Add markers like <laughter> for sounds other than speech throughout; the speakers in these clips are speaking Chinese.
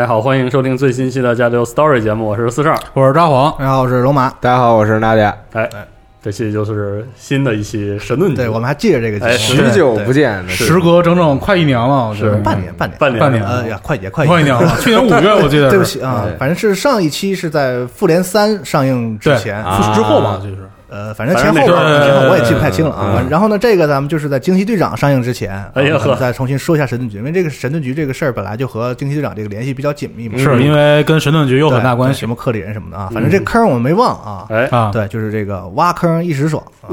大家好，欢迎收听最新期的《加六 Story》节目，我是四十二。我是札幌，大家好，我是龙马。大家好，我是娜姐。哎，这期就是新的一期神盾局，对，我们还记着这个节哎目，许久不见，时隔整整快一年了，我觉得。是。半年，半年，半年。半年。呃呀，快也快快一年了。去年五月我记得是。<laughs> 对不起啊对，反正是上一期是在《复联三》上映之前，之后吧，就是呃，反正前后吧，前后我也记不太清了啊。然后呢，这个咱们就是在《惊奇队长》上映之前，哎再重新说一下神盾局，因为这个神盾局这个事儿本来就和惊奇队长这个联系比较紧密嘛，是因为跟神盾局有很大关系。什么克里人什么的啊，反正这坑我们没忘啊。哎，啊。对，就是这个挖坑一时爽，啊。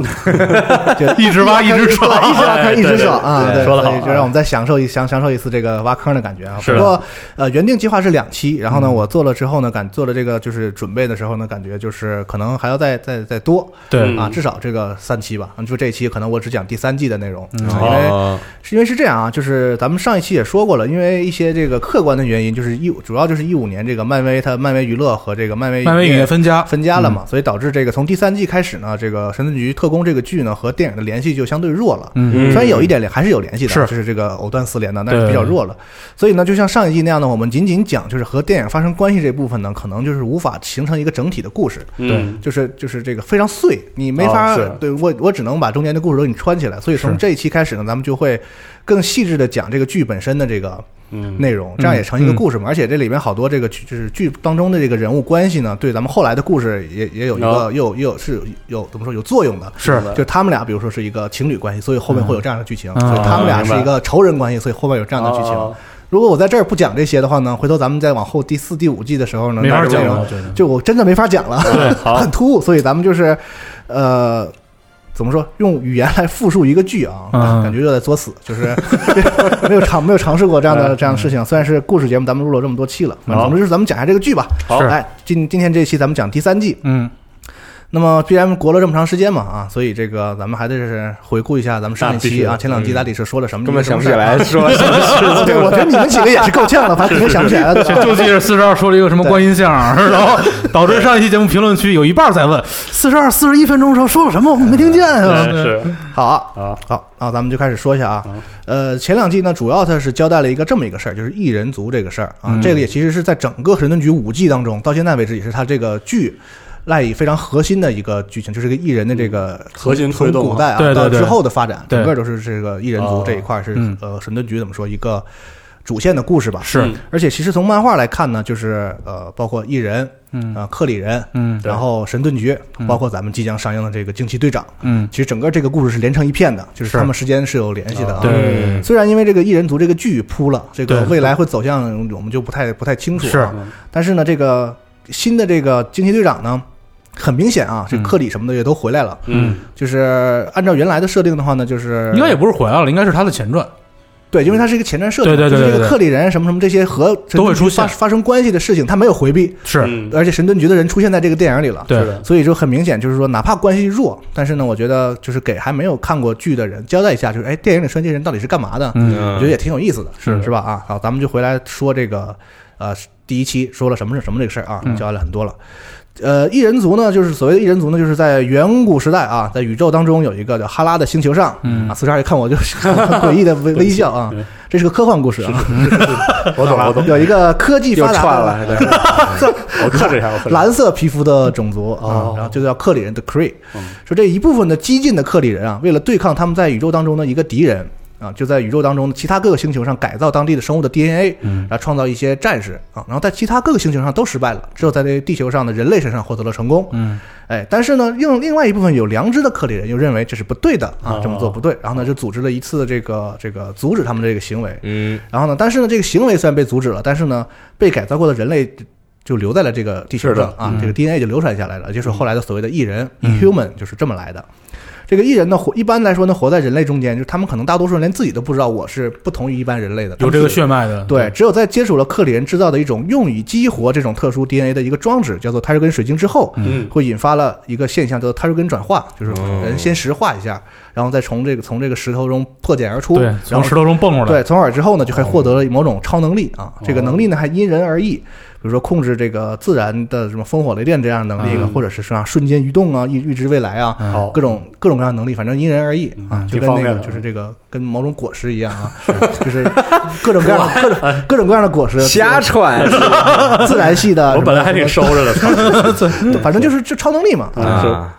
<laughs> 就一直挖一直爽。一直挖坑一直爽啊！对对，说的好就让我们再享受一享享受一次这个挖坑的感觉啊。不过呃，原定计划是两期，然后呢，我做了之后呢，感做了这个就是准备的时候呢，感觉就是可能还要再再再多对。嗯。啊，至少这个三期吧。就这一期可能我只讲第三季的内容，因为哦，是因为是这样啊，就是咱们上一期也说过了，因为一些这个客观的原因，就是一主要就是一五年这个漫威它漫威娱乐和这个漫威漫威影业分家，分家了嘛，所以导致这个从第三季开始呢，这个神盾局特工这个剧呢和电影的联系就相对弱了。嗯，虽然有一点联还是有联系的，是。就是这个藕断丝连的，但是比较弱了。所以呢，就像上一季那样呢，我们仅仅讲就是和电影发生关系这部分呢，可能就是无法形成一个整体的故事，嗯，就是就是这个非常碎，你没法、哦对我我只能把中间的故事都给你穿起来。所以从这一期开始呢，咱们就会更细致的讲这个剧本身的这个嗯，内容，这样也成一个故事嘛。而且这里面好多这个剧就是剧当中的这个人物关系呢，对咱们后来的故事也也有一个哦。又有又有是有怎么说有作用的。是。就他们俩，比如说是一个情侣关系，所以后面会有这样的剧情；嗯所以他们俩是一个仇人关系，所以后面有这样的剧情。哦如果我在这儿不讲这些的话呢，回头咱们再往后第四、第五季的时候呢，没法讲了。就我真的没法讲了，<laughs> 很突兀，所以咱们就是，呃，怎么说，用语言来复述一个剧啊，嗯感觉又在作死，就是 <laughs> 没有尝没有尝试过这样的嗯这样的事情。虽然是故事节目，咱们录了这么多期了，好总之就是咱们讲一下这个剧吧。好哎，今今天这期咱们讲第三季。嗯，那么既然隔了这么长时间嘛啊，所以这个咱们还得是回顾一下咱们上一期啊，前两期到底是说了什么，根本想不起来说了什么事。对，我觉得你们几个也是够呛了，反正想不起来了。就记着四十二说了一个什么观音像，然后导致上一期节目评论区有一半在问四十二四十一分钟的时候说了什么，我们没听见啊。是好啊，啊，好，那咱们就开始说一下啊。呃，前两季呢，主要它是交代了一个这么一个事儿，就是异人族这个事儿啊。嗯这个也其实是在整个神盾局五季当中，到现在为止也是它这个剧赖以非常核心的一个剧情，就是这个异人的这个核心从推动啊古代啊对对对。到之后的发展，整个都是这个异人族哦这一块是嗯。呃神盾局怎么说一个主线的故事吧。是。嗯而且其实从漫画来看呢，就是呃，包括异人，嗯。啊，克里人，嗯。然后神盾局，嗯。包括咱们即将上映的这个惊奇队长，嗯，其实整个这个故事是连成一片的，就是是。他们之间是有联系的啊。对，虽然因为这个异人族这个剧铺了，这个未来会走向我们就不太不太清楚、啊。是。但是呢，这个新的这个惊奇队长呢，很明显啊，这嗯克里什么的也都回来了。嗯，就是按照原来的设定的话呢，就是应该也不是回来了，应该是他的前传。对，因为它是一个前传设定，对对对对对就是这个克里人什么什么这些和都会出现发发生关系的事情，他没有回避，是，嗯。而且神盾局的人出现在这个电影里了。对。是所以就很明显，就是说，哪怕关系弱，但是呢，我觉得就是给还没有看过剧的人交代一下，就是哎，电影里说这些人到底是干嘛的，嗯。我觉得也挺有意思的，是。是吧？啊，好，咱们就回来说这个，呃，第一期说了什么是什么这个事儿啊，嗯。交代了很多了。呃，异人族呢，就是所谓的异人族呢，就是在远古时代啊，在宇宙当中有一个叫哈拉的星球上，嗯。啊，四十二一看我就很诡异的微微笑啊，<laughs> 这是个科幻故事啊，<laughs> 我懂我懂，有一个科技又发达了，<laughs> 我克制一下，蓝色皮肤的种族啊哦，然后就叫克里人的 Kree，嗯。说这一部分的激进的克里人啊，为了对抗他们在宇宙当中的一个敌人啊，就在宇宙当中其他各个星球上改造当地的生物的 DNA，嗯然后创造一些战士啊，然后在其他各个星球上都失败了，只有在这地球上的人类身上获得了成功。嗯哎，但是呢，另另外一部分有良知的克里人又认为这是不对的啊哦，这么做不对，然后呢就组织了一次这个这个阻止他们这个行为。嗯然后呢，但是呢，这个行为虽然被阻止了，但是呢，被改造过的人类就留在了这个地球上啊这个 DNA 就流传下来了，就是后来的所谓的异人嗯 （inhuman） 就是这么来的。这个异人呢，活一般来说呢，活在人类中间，就是他们可能大多数人连自己都不知道我是不同于一般人类的，有这个血脉的，对，只有在接触了克里人制造的一种用以激活这种特殊 DNA 的一个装置，叫做泰瑞根水晶之后，嗯。会引发了一个现象，叫做泰瑞根转化，就是人先石化一下，然后再从这个从这个石头中破茧而出，对，然后从石头中蹦出来，对，从而之后呢，就还获得了某种超能力啊。这个能力呢还因人而异，比如说控制这个自然的什么风火雷电这样的能力，嗯。或者是说瞬间移动啊、预预知未来啊，嗯。各种各种各样的能力，反正因人而异啊，嗯就跟那个就是这个跟某种果实一样啊，<laughs> 就是各种各样的 <laughs> 各种各种各样的果实，<laughs> 瞎传。自然系的，我本来还挺收着的，反正。就是就超能力嘛。啊，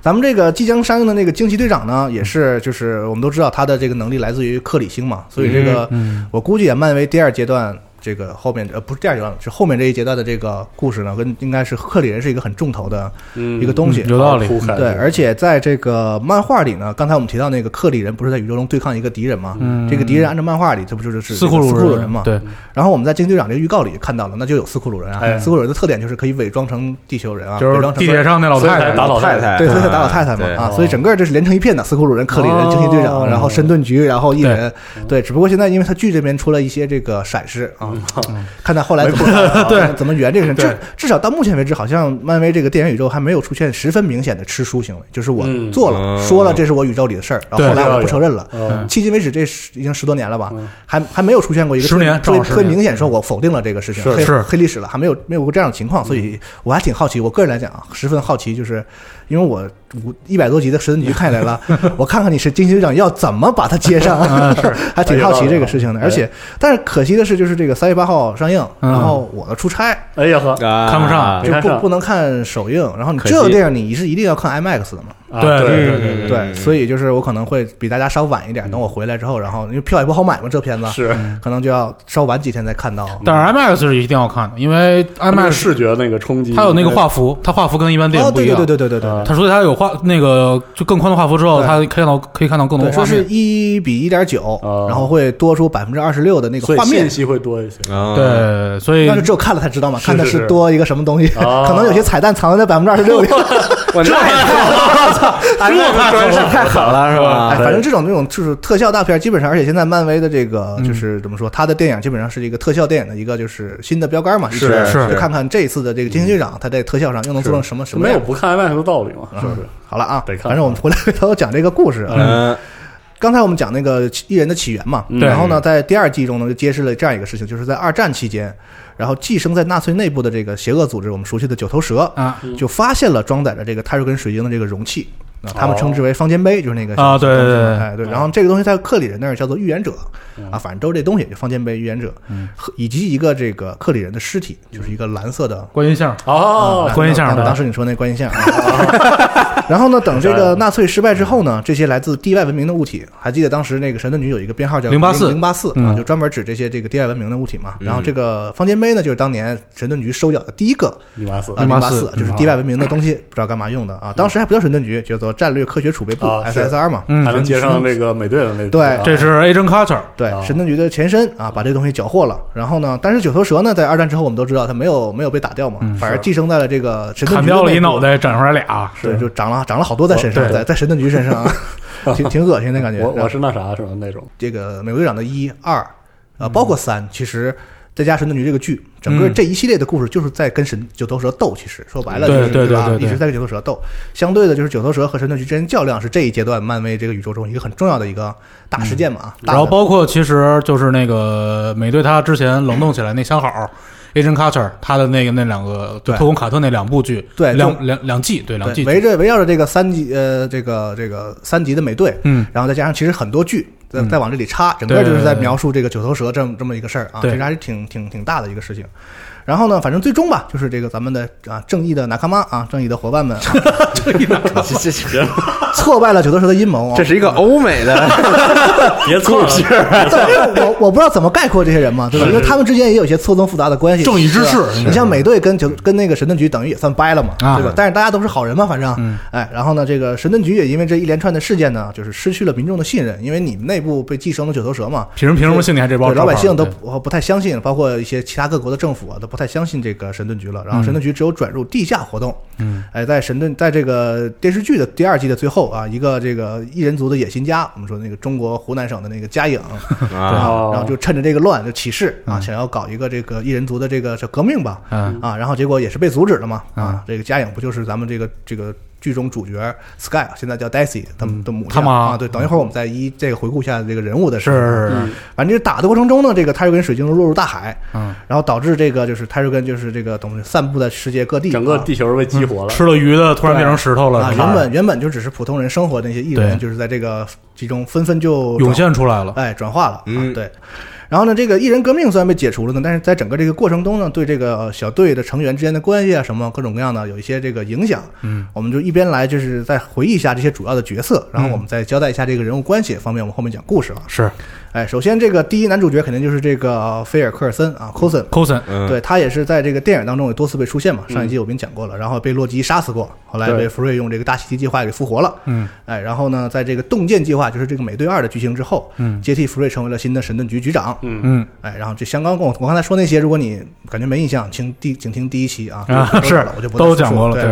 咱们这个即将上映的那个惊奇队长呢，也是就是我们都知道他的这个能力来自于克里星嘛，所以这个嗯我估计啊漫威第二阶段这个后面呃不是第二阶段，是后面这一阶段的这个故事呢，跟应该是克里人是一个很重头的嗯一个东西。有道理。对，而且在这个漫画里呢，刚才我们提到那个克里人不是在宇宙中对抗一个敌人吗？嗯。这个敌人按照漫画里，这不就是是斯库鲁人。人嘛？。对，然后我们在《惊奇队长》这个预告里看到了，那就有斯库鲁人啊。哎。斯库鲁人的特点就是可以伪装成地球人啊，就是伪装成地铁上那老太太。打老太太。对，所以才打老太太嘛对。啊，所以整个这是连成一片的，斯库鲁人、克里人、哦。惊奇队长，然后神盾局，然后异人，对。对，只不过现在因为他剧这边出了一些这个闪失啊，看他后来怎么对 <laughs> 怎么圆这个事，对。至至少到目前为止，好像漫威这个电影宇宙还没有出现十分明显的吃书行为，就是我嗯。做了嗯说了这是我宇宙里的事儿，然后后来我不承认了。嗯迄今为止，这十已经十多年了吧嗯，还还没有出现过一个十年特别正好十年。特别明显说我否定了这个事情，黑是。是黑历史了，还没有没有过这样的情况，所以我还挺好奇。我个人来讲啊，十分好奇，就是因为我五一百多集的神盾局看下来了，<laughs> 我看看你是惊奇队长要怎么把它接上，<laughs> 还挺好奇这个事情的。哎而且，但是可惜的是，就是这个三月八号上映，嗯。然后我呢出差哎呀呵，看不上就不不能看首映，然后你可惜。这个电影你是一定要看 IMAX 的嘛？啊对对对对对，所以就是我可能会比大家稍晚一点，等我回来之后，然后因为票也不好买嘛，这片子是可能就要稍晚几天再看到。但是 IMAX 是一定要看的，因为 IMAX 视觉那个冲击，它有那个画幅，它画幅跟一般电哦，对对影不一样。对对对对对。对它所以它有画那个就更宽的画幅之后，对它可以看到可以看到更多说是。一比一点九哦，然后会多出百分之二十六的那个画面信。息会多一些。啊，对，所以但是只有看了才知道嘛，看的是多一个什么东西，哦 <laughs> 可能有些彩蛋藏在百分之二十六里。<laughs> <laughs> <laughs> 这太真是太狠了，是哎，吧？反正这种这种就是特效大片，基本上，而且现在漫威的这个嗯就是怎么说，他的电影基本上是一个特效电影的一个就是新的标杆嘛。是是就看看这一次的这个惊奇队长，他在特效上又能做成什么什么。没有不看 IMAX 的道理嘛，是不是？好了啊得，看反正我们回来回头讲这个故事啊。嗯，刚才我们讲那个艺人的起源嘛，嗯。然后呢，在第二季中呢，就揭示了这样一个事情，就是在二战期间，然后寄生在纳粹内部的这个邪恶组织，我们熟悉的九头蛇，啊。就发现了装载着这个泰瑞根水晶的这个容器。啊，他们称之为方尖碑，就是那个啊对对对对。哎对。然后这个东西在克里人那儿叫做预言者，嗯。啊，反正都是这东西，就方尖碑预言者，以及一个这个克里人的尸体，就是一个蓝色的观音像。哦啊，观音像当当时你说那观音像。啊 <laughs> 然后呢，等这个纳粹失败之后呢，这些来自地外文明的物体，还记得当时那个神盾局有一个编号叫零八四。零八四啊，嗯就专门指这些这个地外文明的物体嘛。然后这个方尖碑呢，就是当年神盾局收缴的第一个零八四。啊，零八四084就是地外文明的东西，不知道干嘛用的啊。当时还不叫神盾局，叫做战略科学储备部 SSR 嘛。嗯。还能接上那个美队的那个对。啊。这是 Agent Carter，对啊，神盾局的前身啊，把这个东西缴获了。然后呢，但是九头蛇呢，在二战之后，我们都知道它没有没有被打掉嘛，反而寄生在了这个神盾砍局砍掉了一脑。袋，长出来俩。对，就长了长了好多在身上，在在神盾局身上啊，<laughs> 挺挺恶心的感觉。我我是那啥是吧那种这个美国队长的一二，呃，包括三，其实再加神盾局这个剧，整个嗯这一系列的故事就是在跟神九头蛇斗。其实说白了，对就是？对对对对一直在跟九头蛇斗。相对的，就是九头蛇和神盾局之间较量，是这一阶段漫威这个宇宙中一个很重要的一个大事件嘛。然后包括其实就是那个美队他之前冷冻起来那相好，Agent Carter 他的那个那两个对。特工卡特那两部剧，对两两两季，对两季对，围着围绕着这个三级呃这个这个三级的美队，嗯，然后再加上其实很多剧再嗯。再往这里插，整个就是在描述这个九头蛇这么这么一个事儿啊，其实还是挺挺挺大的一个事情。然后呢，反正最终吧，就是这个咱们的啊正义的纳卡妈啊，正义的伙伴们、啊、这这这挫败了九头蛇的阴谋啊。这是一个欧美的。<laughs> 别错了，<laughs> 对我我不知道怎么概括这些人嘛，对吧？因为他们之间也有一些错综复杂的关系。正义之士你像美队跟九跟那个神盾局，等于也算掰了嘛，啊。对吧？但是大家都是好人嘛，反正。嗯，哎，然后呢，这个神盾局也因为这一连串的事件呢，就是失去了民众的信任，因为你们内部被寄生了九头蛇嘛，凭什么凭什么信你还这包对，老百姓都？不不太相信，包括一些其他各国的政府啊，都不太相信这个神盾局了。然后神盾局只有转入地下活动。嗯，哎，在神盾在这个电视剧的第二季的最后啊，一个这个异人族的野心家，我们说那个中国湖南省的那个嘉颖，<laughs> 啊，哦然后就趁着这个乱就起事啊，嗯想要搞一个这个异人族的这个叫革命吧。嗯啊，然后结果也是被阻止了嘛。嗯啊，这个嘉颖不就是咱们这个这个剧中主角 Sky，现在叫 Daisy 他们的母亲啊。对，等一会儿我们再一这个回顾一下这个人物的事情是，嗯反正这打的过程中呢，这个泰瑞根水晶都落入大海，嗯，然后导致这个就是泰瑞根就是这个等于散布在世界各地，整个啊。地球被激活了。吃了鱼的突然变成石头了，啊，原本原本就只是普通人生活的那些艺人，就是在这个其中纷纷就涌现出来了。哎转化了，啊嗯。对。然后呢，这个艺人革命虽然被解除了呢，但是在整个这个过程中呢，对这个小队的成员之间的关系啊，什么各种各样的有一些这个影响。嗯，我们就一边来就是再回忆一下这些主要的角色，然后我们再交代一下这个人物关系方面，我们后面讲故事啊。是哎，首先这个第一男主角肯定就是这个菲尔科尔森啊 c o s o n Coulson，嗯，对他也是在这个电影当中也多次被出现嘛，上一集我跟你讲过了，然后被洛基杀死过，后来被对福瑞用这个大袭击计划给复活了，嗯哎，然后呢，在这个洞见计划，就是这个美队二的剧情之后，嗯。接替福瑞成为了新的神盾局局长，嗯，嗯。哎，然后这相刚跟我我刚才说那些，如果你感觉没印象，请第请听第一期啊，啊是我就不再都讲过了对。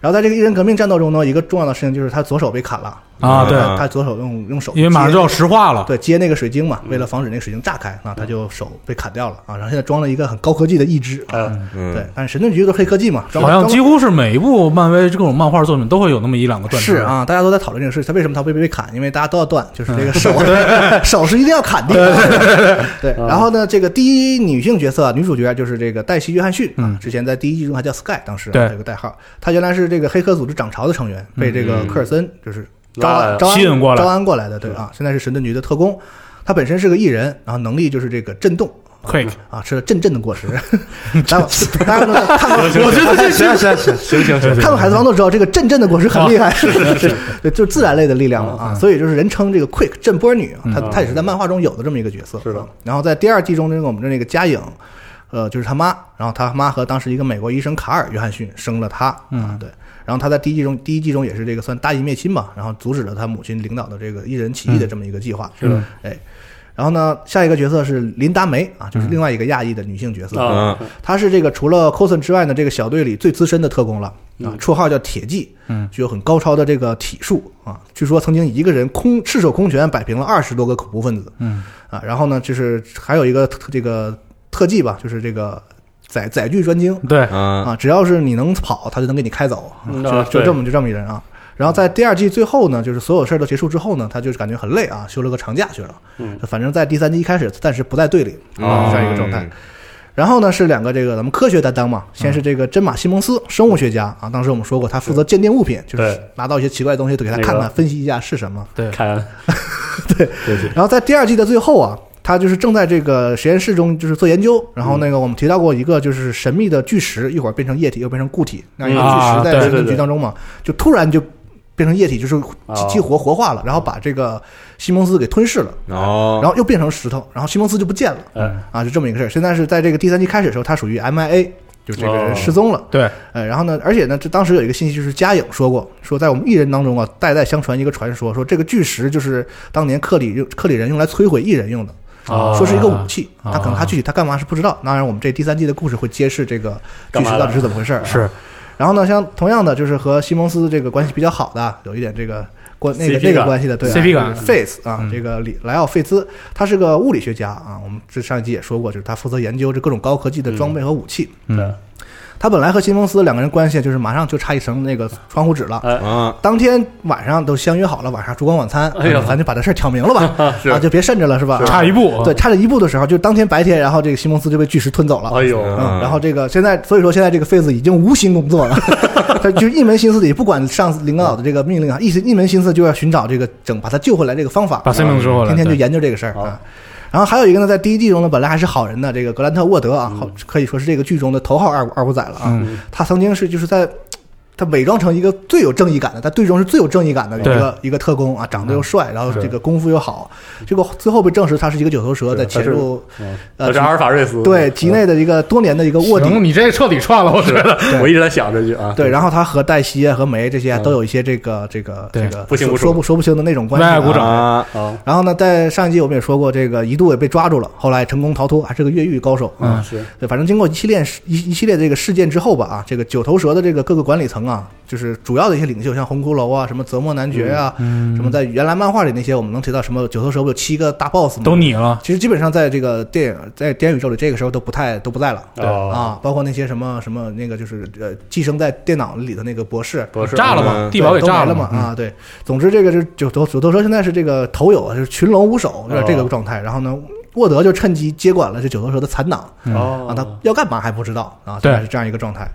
然后在这个一人革命战斗中呢，一个重要的事情就是他左手被砍了啊对他他左手用用手，因为马上就要石化了。对，接那个水晶嘛，为了防止那个水晶炸开啊，他就手被砍掉了啊。然后现在装了一个很高科技的义肢啊，嗯嗯对，但是神盾局都是黑科技嘛，装好像几乎是每一部漫威这种漫画作品都会有那么一两个断肢。是啊，大家都在讨论这个事，他为什么他会被被砍？因为大家都要断，就是这个手，<laughs> 手是一定要砍掉的。<laughs> 对，然后呢，这个第一女性角色啊女主角就是这个黛西·约翰逊啊嗯，之前在第一季中还叫 Sky，当时啊对这个代号，她原来是这个黑客组织涨潮的成员，被这个嗯科尔森就是招安招安吸引过来招安过来的，对啊，现在是神盾局的特工。他本身是个艺人，然后能力就是这个震动 Quick，啊，吃了阵阵的果实。<laughs> 大家 <laughs> 大家都看过，我觉得这行行行行行行，看过《海贼王》都知道，这个阵阵的果实很厉害，是是是，<laughs> 对，就是自然类的力量嘛啊，所以就是人称这个 Quick 震波女啊，她嗯她也是在漫画中有的这么一个角色。是的啊然后在第二季中，那个我们的那个嘉颖，呃，就是他妈，然后他妈和当时一个美国医生卡尔·约翰逊生了她啊嗯，对。然后他在第一季中，第一季中也是这个算大义灭亲嘛，然后阻止了他母亲领导的这个一人起义的这么一个计划。是的，哎。然后呢，下一个角色是林达梅啊，就是另外一个亚裔的女性角色。啊，她是这个除了 Coulson 之外呢，这个小队里最资深的特工了啊嗯，绰号叫铁骑，嗯具有很高超的这个体术啊。据说曾经一个人空赤手空拳摆平了二十多个恐怖分子嗯啊。然后呢，就是还有一个这个特技吧，就是这个载载具专精对，嗯啊，只要是你能跑，他就能给你开走，啊就就这么就这么一人啊。然后在第二季最后呢，就是所有事儿都结束之后呢，他就是感觉很累啊，休了个长假去了。嗯。反正在第三季一开始暂时不在队里啊，哦。这样一个状态。然后呢是两个这个咱们科学担当嘛，先是这个真马西蒙斯，生物学家啊，当时我们说过他负责鉴定物品，就是拿到一些奇怪的东西都给他看看，分析一下是什么。对，凯恩，<laughs> 对。对对，然后在第二季的最后啊，他就是正在这个实验室中就是做研究，然后那个我们提到过一个就是神秘的巨石，一会儿变成液体，又变成固体，那一个巨石在神对对盾局当中嘛，就突然就变成液体，就是哦激激活活化了，然后把这个西蒙斯给吞噬了，哦，然后又变成石头，然后西蒙斯就不见了。嗯，啊，就这么一个事儿。现在是在这个第三季开始的时候，他属于 MIA。就这个人哦失踪了，对，呃，然后呢，而且呢，这当时有一个信息，就是嘉颖说过，说在我们艺人当中啊，代代相传一个传说，说这个巨石就是当年克里克里人用来摧毁艺人用的，哦说是一个武器，啊。他可能他具体他干嘛是不知道。当然，我们这第三季的故事会揭示这个巨石到底是怎么回事。是，然后呢，像同样的，就是和西蒙斯这个关系比较好的啊，有一点这个关那个那个关系的，对、啊、CP 感。费斯啊，嗯。这个里莱奥费兹，他是个物理学家啊，我们这上一集也说过，就是他负责研究这各种高科技的装备和武器。嗯，他本来和西蒙斯两个人关系就是马上就差一层那个窗户纸了。当天晚上都相约好了，晚上烛光晚餐，哎呦。咱就把这事儿挑明了吧，<laughs> 啊，就别慎着了，是吧？差一步，对，差这一步的时候，就当天白天，然后这个西蒙斯就被巨石吞走了。哎呦，嗯，然后这个现在，所以说现在这个费子已经无心工作了，他 <laughs> 就一门心思也不管上司领导的这个命令啊，一心一门心思就要寻找这个整把他救回来这个方法，把生命救回来，天天就研究这个事儿啊。然后还有一个呢，在第一季中呢，本来还是好人的这个格兰特沃德啊，好可以说是这个剧中的头号二二五仔了啊。嗯他曾经是就是在他伪装成一个最有正义感的，他队中是最有正义感的一个一个特工啊，长得又帅，然后这个功夫又好，结果最后被证实他是一个九头蛇在潜入嗯呃阿尔法瑞斯，对吉内的一个多年的一个卧底。你这彻底串了，我觉得。我一直在想这句啊，对，然后他和黛西啊和梅这些都有一些这个这个这个不清不说不说不清的那种关系鼓掌。然后呢，在上一集我们也说过，这个一度也被抓住了，后来成功逃脱，还是个越狱高手啊。嗯是，对，反正经过一系列一一系列这个事件之后吧，啊，这个九头蛇的这个各个管理层啊，就是主要的一些领袖，像红骷髅啊，什么泽莫男爵啊，嗯什么在原来漫画里那些我们能提到什么九头蛇不有七个大 boss 吗？都你了，其实基本上在这个电影在电影宇宙里，这个时候都不太都不在了。哦，啊，包括那些什么什么那个就是呃寄生在电脑里的那个博士，博士炸了嘛，嗯地堡给炸了嘛啊，对，总之这个是九头九头蛇现在是这个头有啊，就是群龙无首，有点这个状态。然后呢，沃德就趁机接管了这九头蛇的残党哦啊，他要干嘛还不知道啊，对是这样一个状态。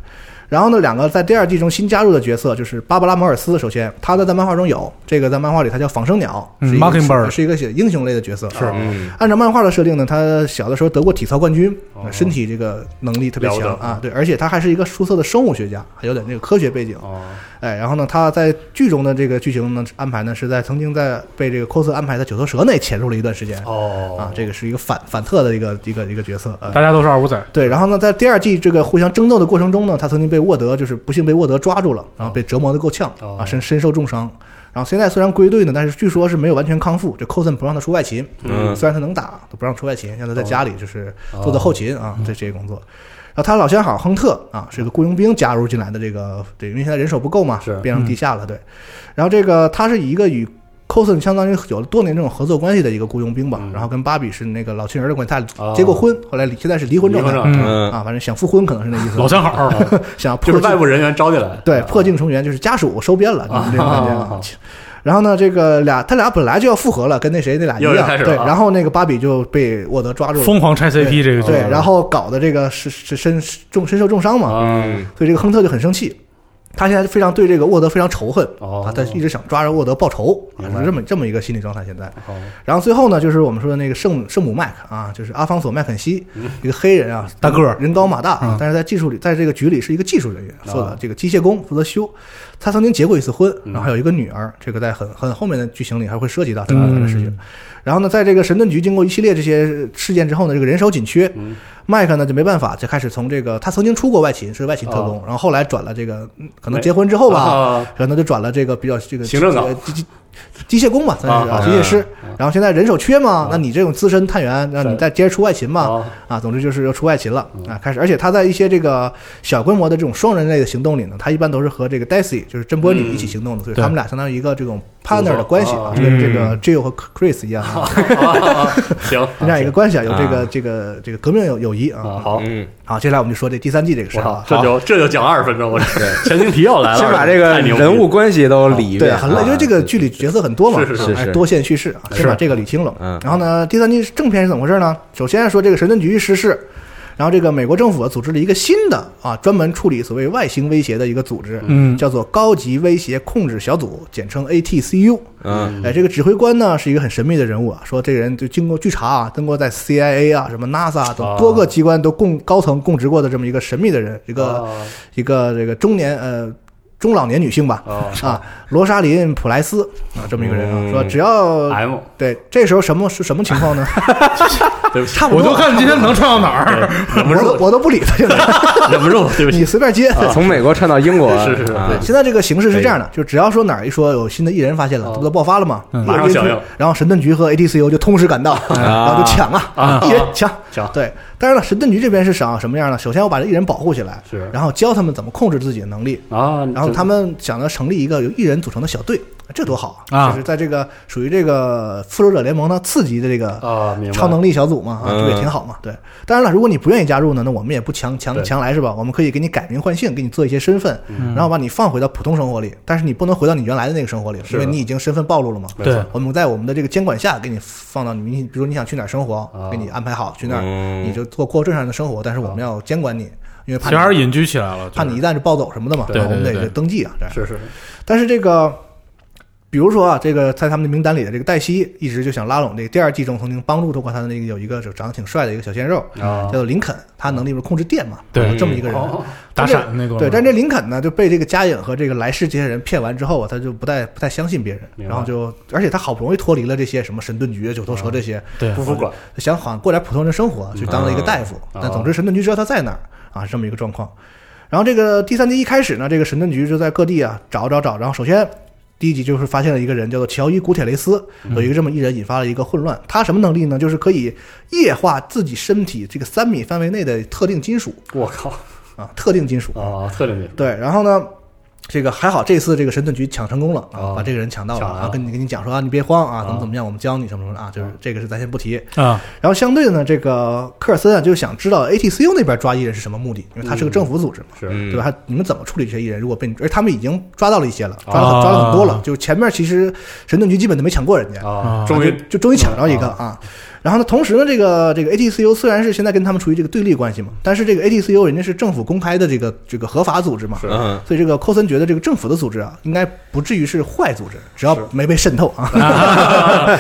然后呢，两个在第二季中新加入的角色就是芭芭拉·摩尔斯。首先，他呢在漫画中有这个，在漫画里他叫仿生鸟，嗯是一个是一个写英雄类的角色。是嗯按照漫画的设定呢，他小的时候得过体操冠军，哦身体这个能力特别强啊，对，而且他还是一个出色的生物学家，还有点这个科学背景。哦，哎，然后呢，他在剧中的这个剧情呢安排呢，是在曾经在被这个 cos 安排在九头蛇内潜入了一段时间哦啊，这个是一个反反特的一个一个一个角色啊。大家都是二五仔，对，然后呢，在第二季这个互相争斗的过程中呢，他曾经被沃德就是不幸被沃德抓住了，然后被折磨的够呛哦啊，身身受重伤。然后现在虽然归队呢，但是据说是没有完全康复，这 cos 不让他出外勤，嗯虽然他能打，都不让出外勤，让他在家里就是做做后勤啊，嗯这这些工作。然后他老相好亨特啊，是个雇佣兵加入进来的这个，对，因为现在人手不够嘛，是变成地下了，对。然后这个他是以一个与 cos 相当于有了多年这种合作关系的一个雇佣兵吧，嗯。然后跟芭比是那个老情人的关系，他结过婚，后来离现在是离婚状态离婚状嗯，嗯。啊，反正想复婚可能是那意思，老相好，<laughs> 想就是外部人员招进来，对破镜重圆，就是家属收编了，就是这种感觉。啊。啊。<laughs> 然后呢，这个俩他俩本来就要复合了，跟那谁那俩一样，对。开始了。啊然后那个芭比就被沃德抓住了，疯狂拆 CP 这个剧，对，然后搞的这个是是身重身受重伤嘛，所以这个亨特就很生气，他现在非常对这个沃德非常仇恨哦。啊，他一直想抓着沃德报仇啊，是这么这么一个心理状态现在。然后最后呢，就是我们说的那个圣圣母麦克啊，就是阿方索麦肯锡，一个黑人啊，大个儿。人高马大啊嗯，但是在技术里，在这个局里是一个技术人员，啊。做的这个机械工，负责修。他曾经结过一次婚，嗯。然后还有一个女儿，这个在很很后面的剧情里还会涉及到这个嗯。事情。然后呢，在这个神盾局经过一系列这些事件之后呢，这个人手紧缺，嗯麦克呢就没办法，就开始从这个他曾经出过外勤，是外勤特工，然后后来转了这个，嗯可能结婚之后吧，啊。可能就转了这个比较这个行政岗呃机械工嘛，算是啊啊，机械师。然后现在人手缺嘛啊，那你这种资深探员，那你再接着出外勤嘛，啊。啊，总之就是要出外勤了啊，开始，而且他在一些这个小规模的这种双人类的行动里呢，他一般都是和这个 Daisy 就是珍波女一起行动的，所以他们俩相当于一个这种 partner 的关系啊，跟这个嗯。Jill 和 Chris 一样。<laughs> 啊，啊行，<laughs> 这样一个关系啊，有这个啊。这个这个革命友友谊啊。啊，好，嗯，好，接下来我们就说这第三季这个事儿啊，，这就这就讲二十分钟，我这前情提要来了，先把这个人物关系都理一遍对，遍，很累，啊。因为这个剧里角色很多嘛，是是是。多线叙事啊，先把这个理清了。嗯。然后呢，第三季正片是怎么回事呢？首先说这个神盾局失事，然后这个美国政府组织了一个新的啊，专门处理所谓外星威胁的一个组织，嗯。叫做高级威胁控制小组，简称 ATCU。嗯。哎，这个指挥官呢是一个很神秘的人物啊，说这个人就经过据查啊，通过在 CIA 啊、什么 NASA 等啊多个机关都供高层供职过的这么一个神秘的人，一个、啊一个这个中年呃中老年女性吧。啊啊，罗莎琳·普莱斯啊，这么一个人啊，嗯。说只要 M，对这时候什么是什么情况呢？<laughs> 差不多，我就看你今天能唱到哪儿。忍不住，我都我都不理他，现 <laughs> 在忍不住，对不你起，随便接。从美国串到英国，是是是啊。对。现在这个形势是这样的，就只要说哪儿一说有新的艺人发现了，哦。这不都爆发了吗？嗯。马上响应，然后神盾局和 ATCU 就同时赶到，然后就抢啊，啊。艺人抢。行，对，当然了，神盾局这边是想什么样呢？首先我把这艺人保护起来，是然后教他们怎么控制自己的能力，啊，然后他们想要成立一个由艺人组成的小队，这多好啊就是在这个属于这个复仇者联盟的次级的这个啊，超能力小组嘛，啊，嗯这个也挺好嘛。对，当然了，如果你不愿意加入呢，那我们也不强强强来是吧？我们可以给你改名换姓，给你做一些身份，嗯。然后把你放回到普通生活里，但是你不能回到你原来的那个生活里，因为你已经身份暴露了嘛。对我们在我们的这个监管下，给你放到你，比如你想去哪儿生活啊，给你安排好去那儿，嗯。你就过过正常的生活，但是我们要监管你，因为怕还是隐居起来了，怕你一旦是暴走什么的嘛，对我们得对对。得登记啊，这样。是是。但是这个，比如说啊，这个在他们的名单里的这个黛西，一直就想拉拢这个第二季中曾经帮助过他的那个有一个就长得挺帅的一个小鲜肉，啊叫，做林肯，他能力不是控制电嘛，对有这么一个人。哦打闪那个对，但这林肯呢就被这个嘉颖和这个来世这些人骗完之后啊，他就不太不太相信别人，然后就而且他好不容易脱离了这些什么神盾局、九头蛇这些，对不服管，想好像过点普通人生活，去当了一个大夫。嗯但总之，神盾局知道他在哪儿啊，是这么一个状况。然后这个第三季一开始呢，这个神盾局就在各地啊找找找。然后首先第一集就是发现了一个人叫做乔伊·古铁雷斯，有一个这么一人引发了一个混乱。他什么能力呢？就是可以液化自己身体这个三米范围内的特定金属我靠啊，特定金属。啊，特定金属对，然后呢，这个还好，这次这个神盾局抢成功了啊，哦。把这个人抢到了啊，跟你跟你讲说啊，你别慌啊，怎么哦怎么样，我们教你什么什么啊，就是这个是咱先不提。啊，然后相对的呢，这个科尔森啊，就想知道 ATCU 那边抓艺人是什么目的，因为他是个政府组织嘛，对吧？他你们怎么处理这些艺人？如果被你，而他们已经抓到了一些了，抓了、啊抓了很多了，就前面其实神盾局基本都没抢过人家，终于就就终于抢着一个啊。然后呢，同时呢，这个这个 ATCU 虽然是现在跟他们处于这个对立关系嘛，但是这个 ATCU 人家是政府公开的这个这个合法组织嘛，是。嗯。所以这个寇森觉得这个政府的组织啊，应该不至于是坏组织，只要没被渗透啊。<laughs>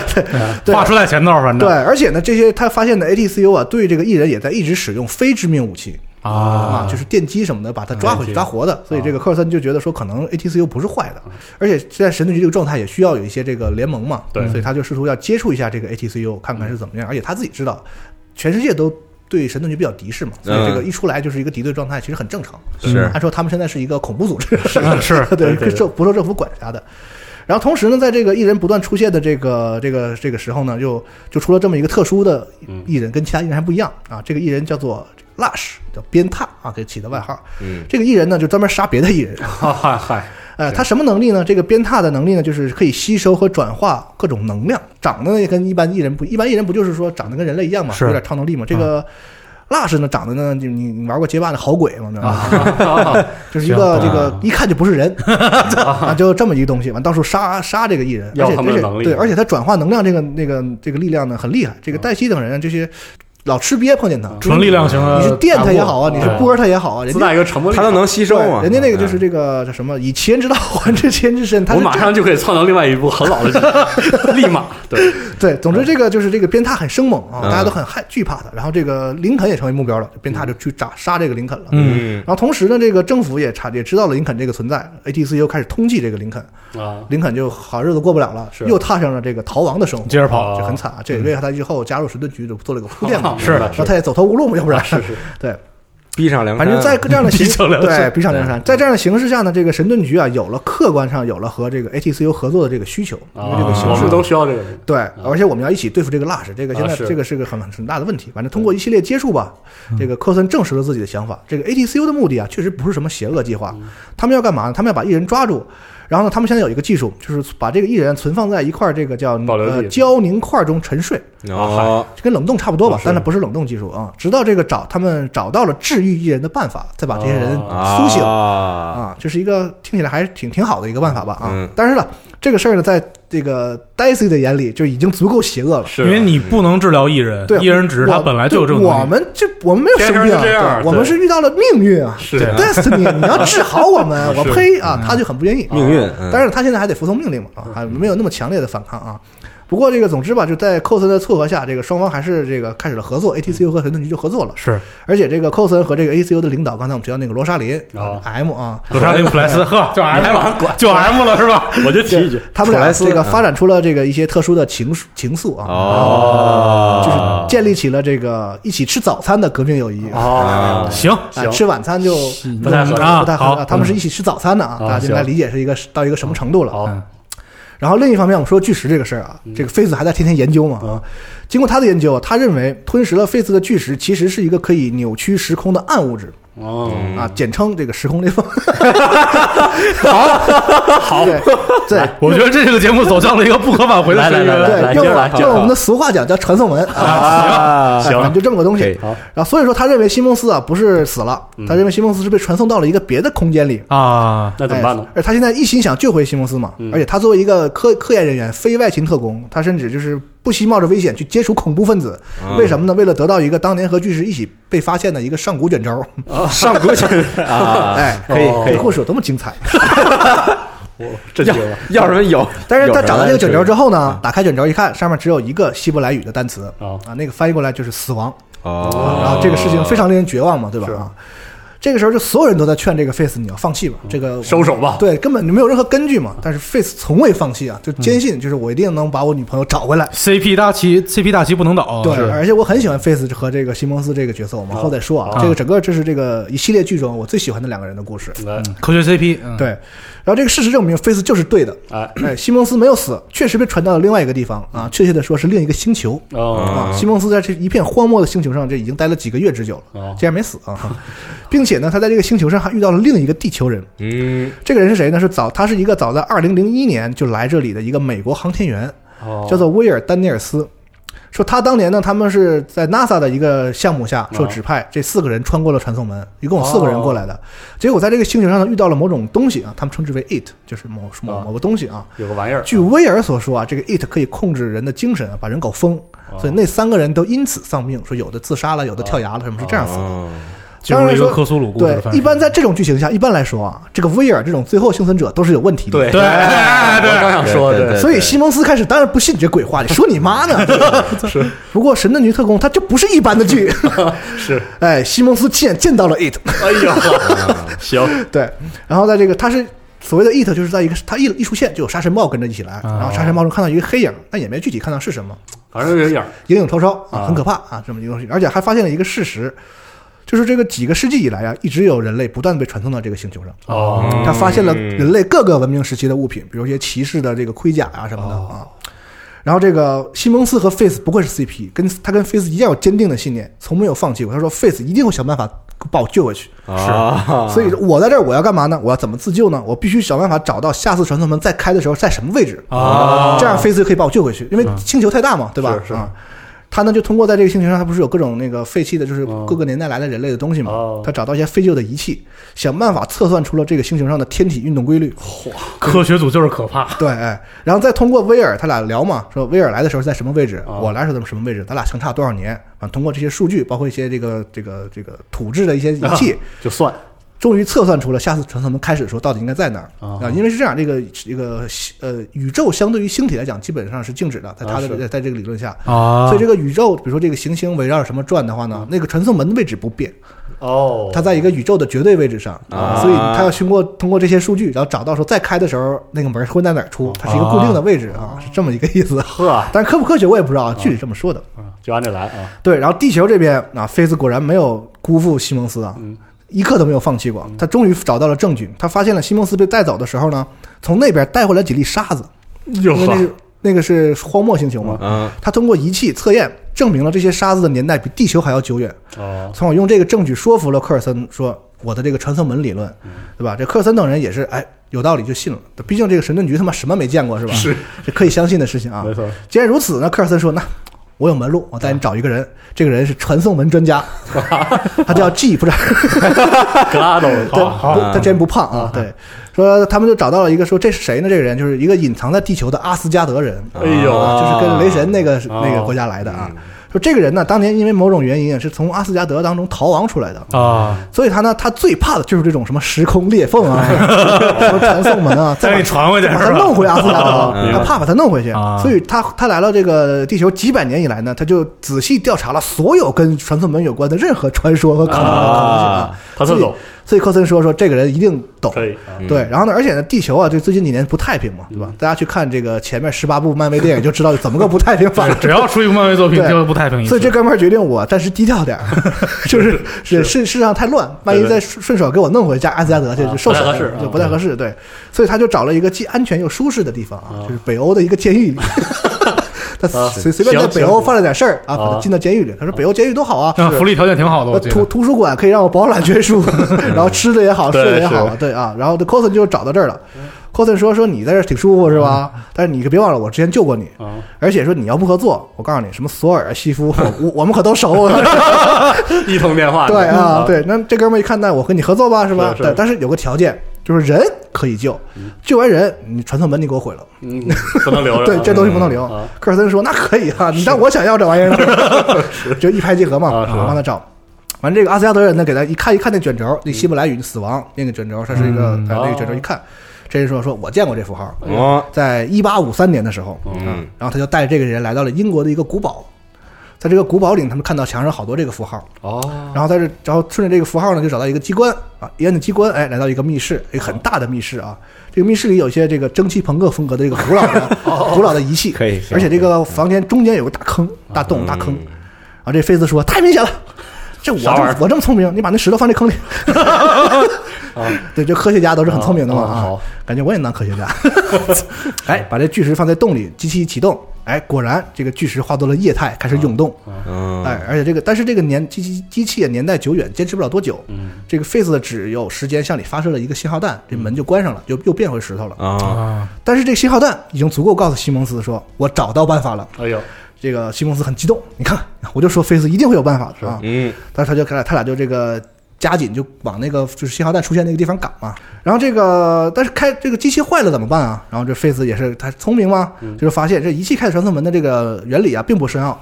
对。话说在前头，反正。对，而且呢，这些他发现的 ATCU 啊，对这个艺人也在一直使用非致命武器啊，啊，就是电击什么的，把他抓回去抓活的。所以这个科尔森就觉得说，可能 ATCU 不是坏的，而且现在神盾局这个状态也需要有一些这个联盟嘛，对所以他就试图要接触一下这个 ATCU，看看是怎么样。而且他自己知道，全世界都。对神盾局比较敌视嘛，所以这个嗯一出来就是一个敌对状态，其实很正常。是按说他们现在是一个恐怖组织，是 <laughs> 对，对对受不受政府管辖的。然后同时呢，在这个艺人不断出现的这个这个这个时候呢，就就出了这么一个特殊的嗯艺人，跟其他艺人还不一样啊。这个艺人叫做 Lush，叫鞭挞啊，给起的外号。嗯这个艺人呢，就专门杀别的艺人。嗨嗨嗨，呃，他什么能力呢？这个鞭挞的能力呢，就是可以吸收和转化各种能量，长得呢也跟一般艺人不，一般艺人不就是说长得跟人类一样嘛，是有点超能力嘛。这个 Lush 呢，长得呢，就你你玩过街霸的好鬼吗？知道吗？啊 <laughs> 就是一个这个一看就不是人 <laughs> 啊，就这么一个东西，完到处杀杀这个艺人，而要且而且对，而且他转化能量这个那个这个力量呢很厉害。这个黛西等人啊这些老吃瘪碰见他，纯力量型的，你是电他也好啊，你是波他也好啊，人家自带一个沉默力他，都能吸收人家那个就是这个叫什么以其人之道 <laughs> 还治其人之身，他我马上就可以创造另外一部很老的剧，<laughs> 立马对。<laughs> 对，总之这个就是这个鞭挞很生猛啊，嗯。大家都很害惧怕他。然后这个林肯也成为目标了，鞭挞就去炸杀这个林肯了。嗯。嗯然后同时呢，这个政府也查也知道了林肯这个存在，ATC 又开始通缉这个林肯，啊，林肯就好日子过不了了，又踏上了这个逃亡的生活，接着跑就很惨啊。这也为他日后加入神盾局就做了个铺垫嘛，是的。那他也走投无路嘛，要不然。是是。<laughs> 对，逼上梁山，反正在这样的形 <laughs> 逼上对逼上梁山，在这样的形势下呢，这个神盾局啊有了客观上有了和这个 ATCU 合作的这个需求，因为这个啊，形势都需要这个人，对，而且我们要一起对付这个 Lush，这个现在啊这个是个很很大的问题。反正通过一系列接触吧，这个科森证实了自己的想法。这个 ATCU 的目的啊，确实不是什么邪恶计划，他们要干嘛呢？他们要把艺人抓住。然后呢，他们现在有一个技术，就是把这个艺人存放在一块这个叫呃胶凝块中沉睡，啊，这跟冷冻差不多吧但是不是冷冻技术啊。直到这个找他们找到了治愈艺人的办法，再把这些人哦。苏醒。啊，啊，这是一个听起来还是挺挺好的一个办法吧啊。嗯。但是呢，这个事儿呢，在这个 Daisy 的眼里就已经足够邪恶了。是。因为你不能治疗艺人，对，艺人只是他本来就有这种对能力。我们这我们没有生病我们是遇到了命运啊，是 destiny，你要治好我们，<laughs> 我呸啊，他就很不愿意。命运啊嗯但是他现在还得服从命令嘛，啊，还没有那么强烈的反抗啊。不过这个总之吧，就在寇森的撮合下，这个双方还是这个开始了合作，ATCU 和神盾局就合作了。是。而且这个寇森和这个 ACU 的领导，刚才我们提到那个罗莎琳哦 M 啊，罗莎琳普莱斯，<laughs> 呵，就 M 了，就 M 了是吧？我就提一句，他们俩这个发展出了这个一些特殊的情情愫啊，哦，就是建立起了这个一起吃早餐的革命友谊。啊，行。吃晚餐就不太合不太合适好。啊。他们是一起吃早餐的啊，啊大家应该理解是一个到一个什么程度了。好嗯然后另一方面，我们说巨石这个事儿啊，这个菲斯还在天天研究嘛啊。经过他的研究，他认为吞食了菲斯的巨石其实是一个可以扭曲时空的暗物质哦，啊，简称这个时空裂缝。好，<laughs> 好，对对我觉得这个节目走向了一个不可挽回的深渊。来来来来对，用用我们的俗话讲叫传送门。啊，行。行。就这么个东西。好。然后所以说他认为西蒙斯啊不是死了，他认为西蒙斯是被传送到了一个别的空间里。啊，那怎么办呢？哎？而他现在一心想救回西蒙斯嘛，嗯。而且他作为一个科科研人员、非外勤特工，他甚至就是不惜冒着危险去接触恐怖分子。为什么呢？为了得到一个当年和巨石一起被发现的一个上古卷轴。上古卷 <laughs> 啊，哎，可以可以这故事有多么精彩！<laughs> 要震惊了，要什么有？但是他找到这个卷轴之后，呢，打开卷轴一看，上面只有一个希伯来语的单词哦啊，那个翻译过来就是死亡。哦，然后这个事情非常令人绝望嘛，对吧？是啊，这个时候就所有人都在劝这个 Face 你要放弃吧，这个收手吧对，根本就没有任何根据嘛。但是 Face 从未放弃啊，就坚信就是我一定能把我女朋友找回来。CP 大旗，CP 大旗不能倒。对，而且我很喜欢 Face 和这个西蒙斯这个角色，我们后再说啊。啊这个整个这是这个一系列剧中我最喜欢的两个人的故事。来，科学 CP，嗯对，然后这个事实证明 Face 就是对的。哎，哎，西蒙斯没有死，确实被传到了另外一个地方啊，确切的说是另一个星球哦，啊。西蒙斯在这一片荒漠的星球上，这已经待了几个月之久了。哦，竟然没死啊！并且呢，他在这个星球上还遇到了另一个地球人。嗯，这个人是谁呢？是早，他是一个早在二零零一年就来这里的一个美国航天员，哦叫做威尔丹尼尔斯。说他当年呢，他们是在 NASA 的一个项目下受指派，这四个人穿过了传送门，一共有四个人过来的。结果在这个星球上呢遇到了某种东西啊，他们称之为 it，就是某某啊某个东西啊。有个玩意儿，据威尔所说啊，这个 it 可以控制人的精神啊，把人搞疯。哦所以那三个人都因此丧命，说有的自杀了，有的跳崖了，什么是这样死的。哦进入了一个克苏鲁故事对的范，围。一般在这种剧情下，一般来说啊，这个威尔这种最后幸存者都是有问题的。对对我刚想说，对对所以西蒙斯开始当然不信你这鬼话，你说你妈呢？是。<laughs> 不过《神盾局特工》它就不是一般的剧，<laughs> 是，<laughs> 哎，西蒙斯亲眼见到了 it，哎呦，行，对，然后在这个他是。所谓的 it 就是在一个他一一出现就有沙尘暴跟着一起来，然后沙尘暴中看到一个黑影，但也没具体看到是什么，反正有影儿，影影绰绰啊，啊很可怕啊，这么一个东西，而且还发现了一个事实，就是这个几个世纪以来啊，一直有人类不断地被传送到这个星球上。哦，他发现了人类各个文明时期的物品，比如一些骑士的这个盔甲啊什么的啊。然后这个西蒙斯和 Face 不愧是 CP，跟他跟 Face 一样有坚定的信念，从没有放弃过。他说 Face 一定会想办法把我救回去。啊，所以我在这儿我要干嘛呢？我要怎么自救呢？我必须想办法找到下次传送门再开的时候在什么位置，啊，这样 Face 就可以把我救回去。因为星球太大嘛，对吧？是是啊。他呢就通过在这个星球上，他不是有各种那个废弃的，就是哦各个年代来的人类的东西嘛？哦他找到一些废旧的仪器，想办法测算出了这个星球上的天体运动规律。嚯科学组就是可怕。对，哎，然后再通过威尔，他俩聊嘛，说威尔来的时候在什么位置，哦我来的时候在什么位置，咱俩相差多少年啊？通过这些数据，包括一些这个这个这个土质的一些仪器，<laughs> 就算终于测算出了下次传送门开始的时候到底应该在哪儿。啊。啊？因为是这样，这个这个呃宇宙相对于星体来讲，基本上是静止的，在它的在在这个理论下。啊。所以这个宇宙，比如说这个行星围绕着什么转的话呢，那个传送门的位置不变，哦，它在一个宇宙的绝对位置上，啊。所以它要通过通过这些数据，然后找到说再开的时候那个门会在哪儿出，它是一个固定的位置啊，是这么一个意思。<laughs> 呵，但是科不科学我也不知道啊，剧里这么说的。啊就按这来啊，对，然后地球这边啊，菲斯果然没有辜负西蒙斯啊，嗯一刻都没有放弃过。他终于找到了证据，他发现了西蒙斯被带走的时候呢，从那边带回来几粒沙子，哟因为那是那个是荒漠星球嘛。嗯他通过仪器测验，证明了这些沙子的年代比地球还要久远，哦，从而用这个证据说服了科尔森说我的这个传送门理论，对吧？这科尔森等人也是哎有道理就信了，毕竟这个神盾局他妈什么没见过是吧？是，这可以相信的事情啊。没错，既然如此呢，科尔森说：“那我有门路，我带你找一个人，这个人是传送门专家，<laughs> 他叫 G，不是？格拉斗，对，好，不他真不胖啊。对，说他们就找到了一个，说这是谁呢？这个人就是一个隐藏在地球的阿斯加德人，哎呦。啊就是跟雷神那个哦。那个国家来的啊。说这个人呢，当年因为某种原因啊是从阿斯加德当中逃亡出来的，啊，所以他呢，他最怕的就是这种什么时空裂缝啊，<laughs> 什么传送门啊，再传回去把？他弄回阿斯加德，嗯 <laughs> 他怕把他弄回去。啊，所以他他来到这个地球几百年以来呢，他就仔细调查了所有跟传送门有关的任何传说和可能的可能性啊。他特懂，所以科森说说这个人一定懂。可以啊，对，然后呢，而且呢，地球啊，这最近几年不太平嘛，对吧？大家去看这个前面十八部漫威电影就知道怎么个不太平法。<laughs> 只要出一部漫威作品就不太平。所以这哥们儿决定我暂时低调点儿，<laughs> 就是是世世上太乱，万一再顺顺手给我弄回家安斯加德去，啊就受审不太合适就不太合适。对，所以他就找了一个既安全又舒适的地方啊，就是北欧的一个监狱里。他啊随随便在北欧犯了点事儿啊，把啊他进到监狱里。他说北欧监狱多好啊，啊福利条件挺好的。图图书馆可以让我饱览全书，<laughs> 然后吃的也好，睡的也好，对啊。然后这 Coulson 就找到这儿了。Coulson 说说你在这儿挺舒服是吧？但是你可别忘了，我之前救过你，啊，而且说你要不合作，我告诉你，什么索尔、西夫，我 <laughs> 我我们可都熟。一通电话，<laughs> 对啊，，对，那这哥们一看，那我跟你合作吧，是吧？对，但是有个条件，就是人可以救，救完人，你传送门你给我毁了，嗯，不能留着，对，这东西不能留。啊。科尔森说：“那可以啊，你当我想要这玩意儿呢？<laughs> 就一拍即合嘛，我帮他找。完，这个阿斯加德人呢，给他一看一看那卷轴，那希伯来语死亡那个卷轴，它是一个那个卷轴一看，这人说说我见过这符号，哦，在一八五三年的时候，嗯，然后他就带着这个人来到了英国的一个古堡，在这个古堡里，他们看到墙上好多这个符号，哦，然后在这，然后顺着这个符号呢，就找到一个机关啊，一按的机关，哎，来到一个密室，一个很大的密室啊。这个密室里有一些这个蒸汽朋克风格的这个古老的 <laughs> 古老的仪器，可以而且这个房间中间有个大坑、大洞、大坑。嗯然后这菲斯说：“太明显了，这我这我这么聪明，你把那石头放这坑里。” <laughs> <laughs> 对，这科学家都是很聪明的嘛啊感觉我也能当科学家。哎，把这巨石放在洞里，机器一启动，哎，果然这个巨石化作了液态，开始涌动。嗯，哎，而且这个，但是这个年机器机器年代久远，坚持不了多久。嗯，这个 Face 的只有时间向里发射了一个信号弹，这门就关上了，就又变回石头了。啊，啊，但是这个信号弹已经足够告诉西蒙斯说，我找到办法了。哎呦，这个西蒙斯很激动，你看，我就说 Face 一定会有办法的啊。嗯，但是他就他俩，他俩就这个加紧就往那个就是信号弹出现那个地方赶嘛。然后这个，但是开这个机器坏了怎么办啊？然后这 Face 也是他聪明嘛，就是发现这仪器开始传送门的这个原理啊，并不深奥。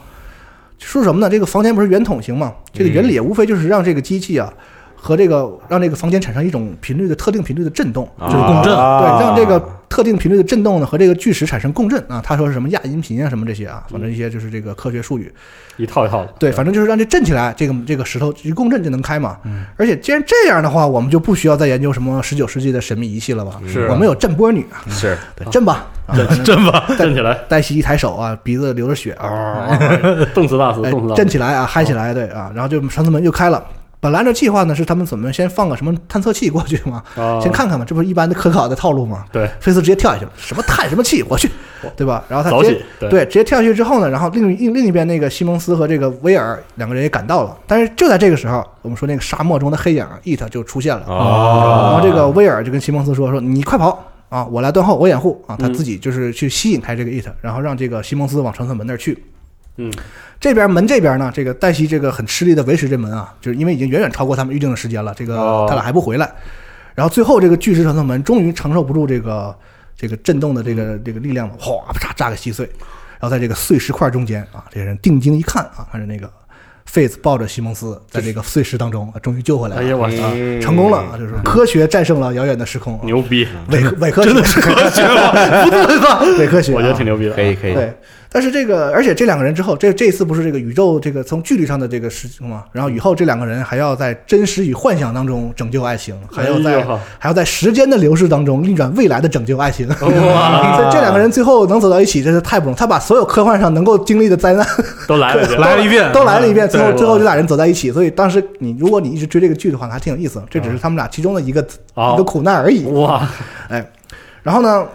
说什么呢？这个房间不是圆筒形嘛？这个原理无非就是让这个机器啊和这个让这个房间产生一种频率的特定频率的震动，啊就是共振对，让这个特定频率的震动呢和这个巨石产生共振啊。他说是什么亚音频啊什么这些啊，反正一些就是这个科学术语。一套一套的，对，反正就是让这震起来，这个这个石头一共振就能开嘛。而且既然这样的话，我们就不需要再研究什么十九世纪的神秘仪器了吧？是啊我们有震波女啊，是，震吧，啊，反正真吧？震起来，黛西一抬手啊，鼻子流着血啊，动词大词，哎动词大词，震起来啊，嗨起来，对啊，然后就传送门就开了。本来这计划呢是他们怎么先放个什么探测器过去嘛，啊，先看看嘛，这不是一般的科考的套路嘛？对，菲斯直接跳下去了，什么探什么气，我去，对吧？<laughs> 然后他直接，对，对，直接跳下去之后呢，然后另另另一边那个西蒙斯和这个威尔两个人也赶到了，但是就在这个时候，我们说那个沙漠中的黑影 It 就出现了，然哦后这个威尔就跟西蒙斯说说你快跑啊，我来断后，我掩护啊，他自己就是去吸引开这个 It，然后让这个西蒙斯往传送门那儿去。嗯，这边门这边呢，这个黛西这个很吃力的维持这门啊，就是因为已经远远超过他们预定的时间了，这个哦。他俩还不回来，然后最后这个巨石传送门终于承受不住这个这个震动的这个这个力量了，哗嚓炸个稀碎，然后在这个碎石块中间啊，这些人定睛一看啊，看着那个 Faith 抱着西蒙斯在这个碎石当中，啊终于救回来了，哎呀，我啊嗯成功了啊，就是科学战胜了遥远的时空，牛逼，伪 <laughs> <laughs> 伪科学，真的是科学吗？不对吧？伪科学啊，我觉得挺牛逼的，可以可以，对，但是这个，而且这两个人之后，这这次不是这个宇宙这个从距离上的这个事情嘛？然后以后这两个人还要在真实与幻想当中拯救爱情，还要在、哎还要在时间的流逝当中逆转未来的拯救爱情。<laughs> 哇 <laughs> 所以这两个人最后能走到一起，真是太不容易。他把所有科幻上能够经历的灾难都来了 <laughs> 一遍，来了一遍，都来了一遍，最后最后这俩人走在一起。所以当时你如果你一直追这个剧的话，还挺有意思。这只是他们俩其中的一个、哦一个苦难而已。哇，哎然后呢，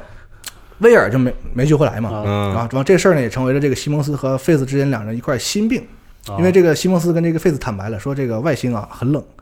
威尔就没没救回来嘛。啊。嗯。然后，然后这事儿呢，也成为了这个西蒙斯和费斯之间两人一块心病，啊因为这个西蒙斯跟这个费斯坦白了，说这个外星啊很冷，是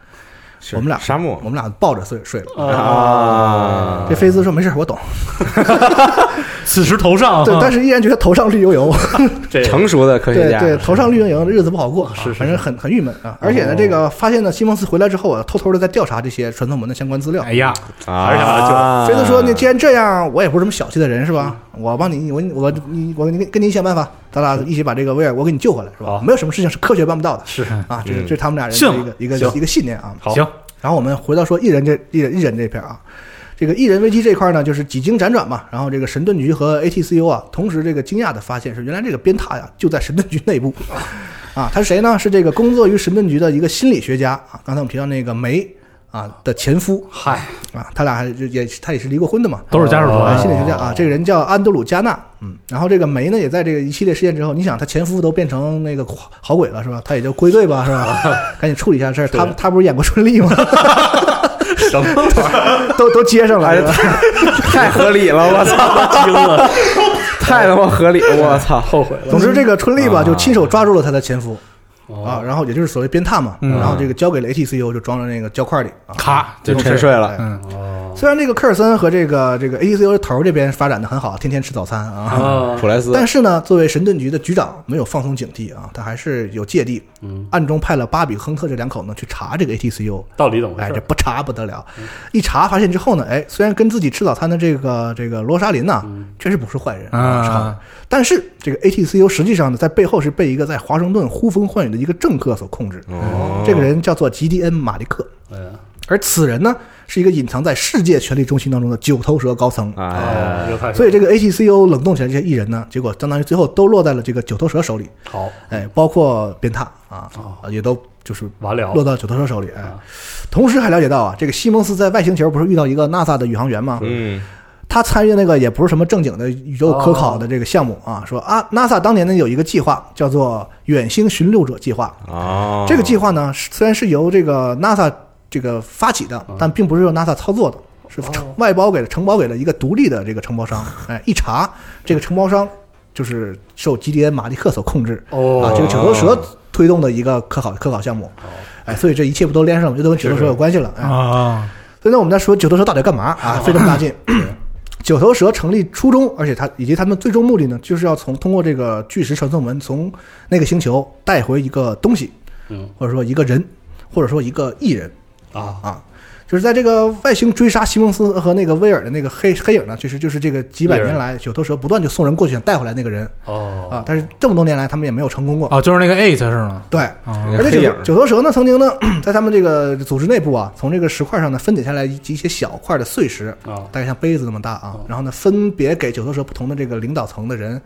我们俩沙漠我们俩抱着睡睡了。啊这菲兹说没事，我懂。<laughs> 此时头上对，但是是依然觉得头上绿油油。<laughs> 这成熟的科学家，对对，头上绿油油，日子不好过，是是反正很很郁闷啊。而且呢，这个发现呢，西蒙斯回来之后啊，偷偷的在调查这些传送门的相关资料。哎呀，啊，还是想把他救菲兹说：“那既然这样，我也不是什么小气的人，是吧？我帮你，我我你我你跟你想办法，咱俩一起把这个威尔我给你救回来，是吧？没有什么事情是科学办不到的是啊！这是嗯这是他们俩人的一个一个一个信念啊。好行，然后我们回到说艺人这艺人艺人这片儿啊，这个艺人危机这块呢，就是几经辗转嘛，然后这个神盾局和 ATCU 啊，同时这个惊讶的发现是，原来这个鞭挞呀就在神盾局内部，啊，他是谁呢？是这个工作于神盾局的一个心理学家啊，刚才我们提到那个梅啊的前夫嗨，啊，他俩还也他也是离过婚的嘛，都是家属团心理学家啊，这个人叫安德鲁加纳，嗯，然后这个梅呢，也在这个一系列事件之后，你想他前夫都变成那个好鬼了是吧？他也就归队吧是吧？<laughs> 赶紧处理一下事儿。他他不是演过春丽吗？<laughs> 什么玩意儿？<laughs> 都都接上了，太合理了，我操！惊了，太他妈合理！我操，后悔了总之，这个春丽吧啊就亲手抓住了他的前夫哦啊，然后也就是所谓鞭挞嘛，嗯然后这个交给了 ATCU，就装在那个胶块里啊。咔就沉睡了。嗯哦虽然这个科尔森和这个这个 ATCU 头这边发展的很好，天天吃早餐啊，啊普莱斯，但是呢，作为神盾局的局长，没有放松警惕啊，他还是有芥蒂，嗯，暗中派了巴比、亨特这两口呢去查这个 ATCU。到底怎么回哎，这事？不查不得了，一查发现之后呢，哎，虽然跟自己吃早餐的这个这个罗莎琳呐，嗯确实不是坏人啊但是这个 ATCU 实际上呢，在背后是被一个在华盛顿呼风唤雨的一个政客所控制。哦。这个人叫做吉迪恩·马利克，哎，而此人呢，是一个隐藏在世界权力中心当中的九头蛇高层。啊，所以这个 ATCU 冷冻起来这些艺人呢，结果相当于最后都落在了这个九头蛇手里，好。哎，包括鞭挞啊也都就是完了。落到九头蛇手里。哎。啊，同时还了解到啊，这个西蒙斯在外星球不是遇到一个 NASA 的宇航员吗？嗯，他参与那个也不是什么正经的宇宙科考的这个项目啊，说啊，NASA 当年呢有一个计划叫做远星巡六者计划，哦，这个计划呢虽然是由这个 NASA 这个发起的，但并不是由 NASA 操作的，是承外包给了承包给了一个独立的这个承包商。哎，一查这个承包商就是受吉迪恩·马利克所控制哦啊，这个九头蛇推动的一个科考科考项目。哎，所以这一切不都连上了，就都跟九头蛇有关系了。哎，啊，所以呢，我们在说九头蛇到底干嘛啊？费这么大劲。九头蛇成立初衷，而且它以及他们最终目的呢，就是要从通过这个巨石传送门从那个星球带回一个东西，嗯或者说一个人，或者说一个艺人啊啊。就是在这个外星追杀西蒙斯和那个威尔的那个黑黑影呢，其实就是这个几百年来九头蛇不断就送人过去想带回来那个人。哦。啊，但是这么多年来他们也没有成功过。哦，就是那个 eight 是吗？对，啊而且九九头蛇呢，曾经呢，<clears throat> 在他们这个组织内部啊，从这个石块上呢分解下来一一些小块的碎石，啊。大概像杯子那么大啊，然后呢，分别给九头蛇不同的这个领导层的人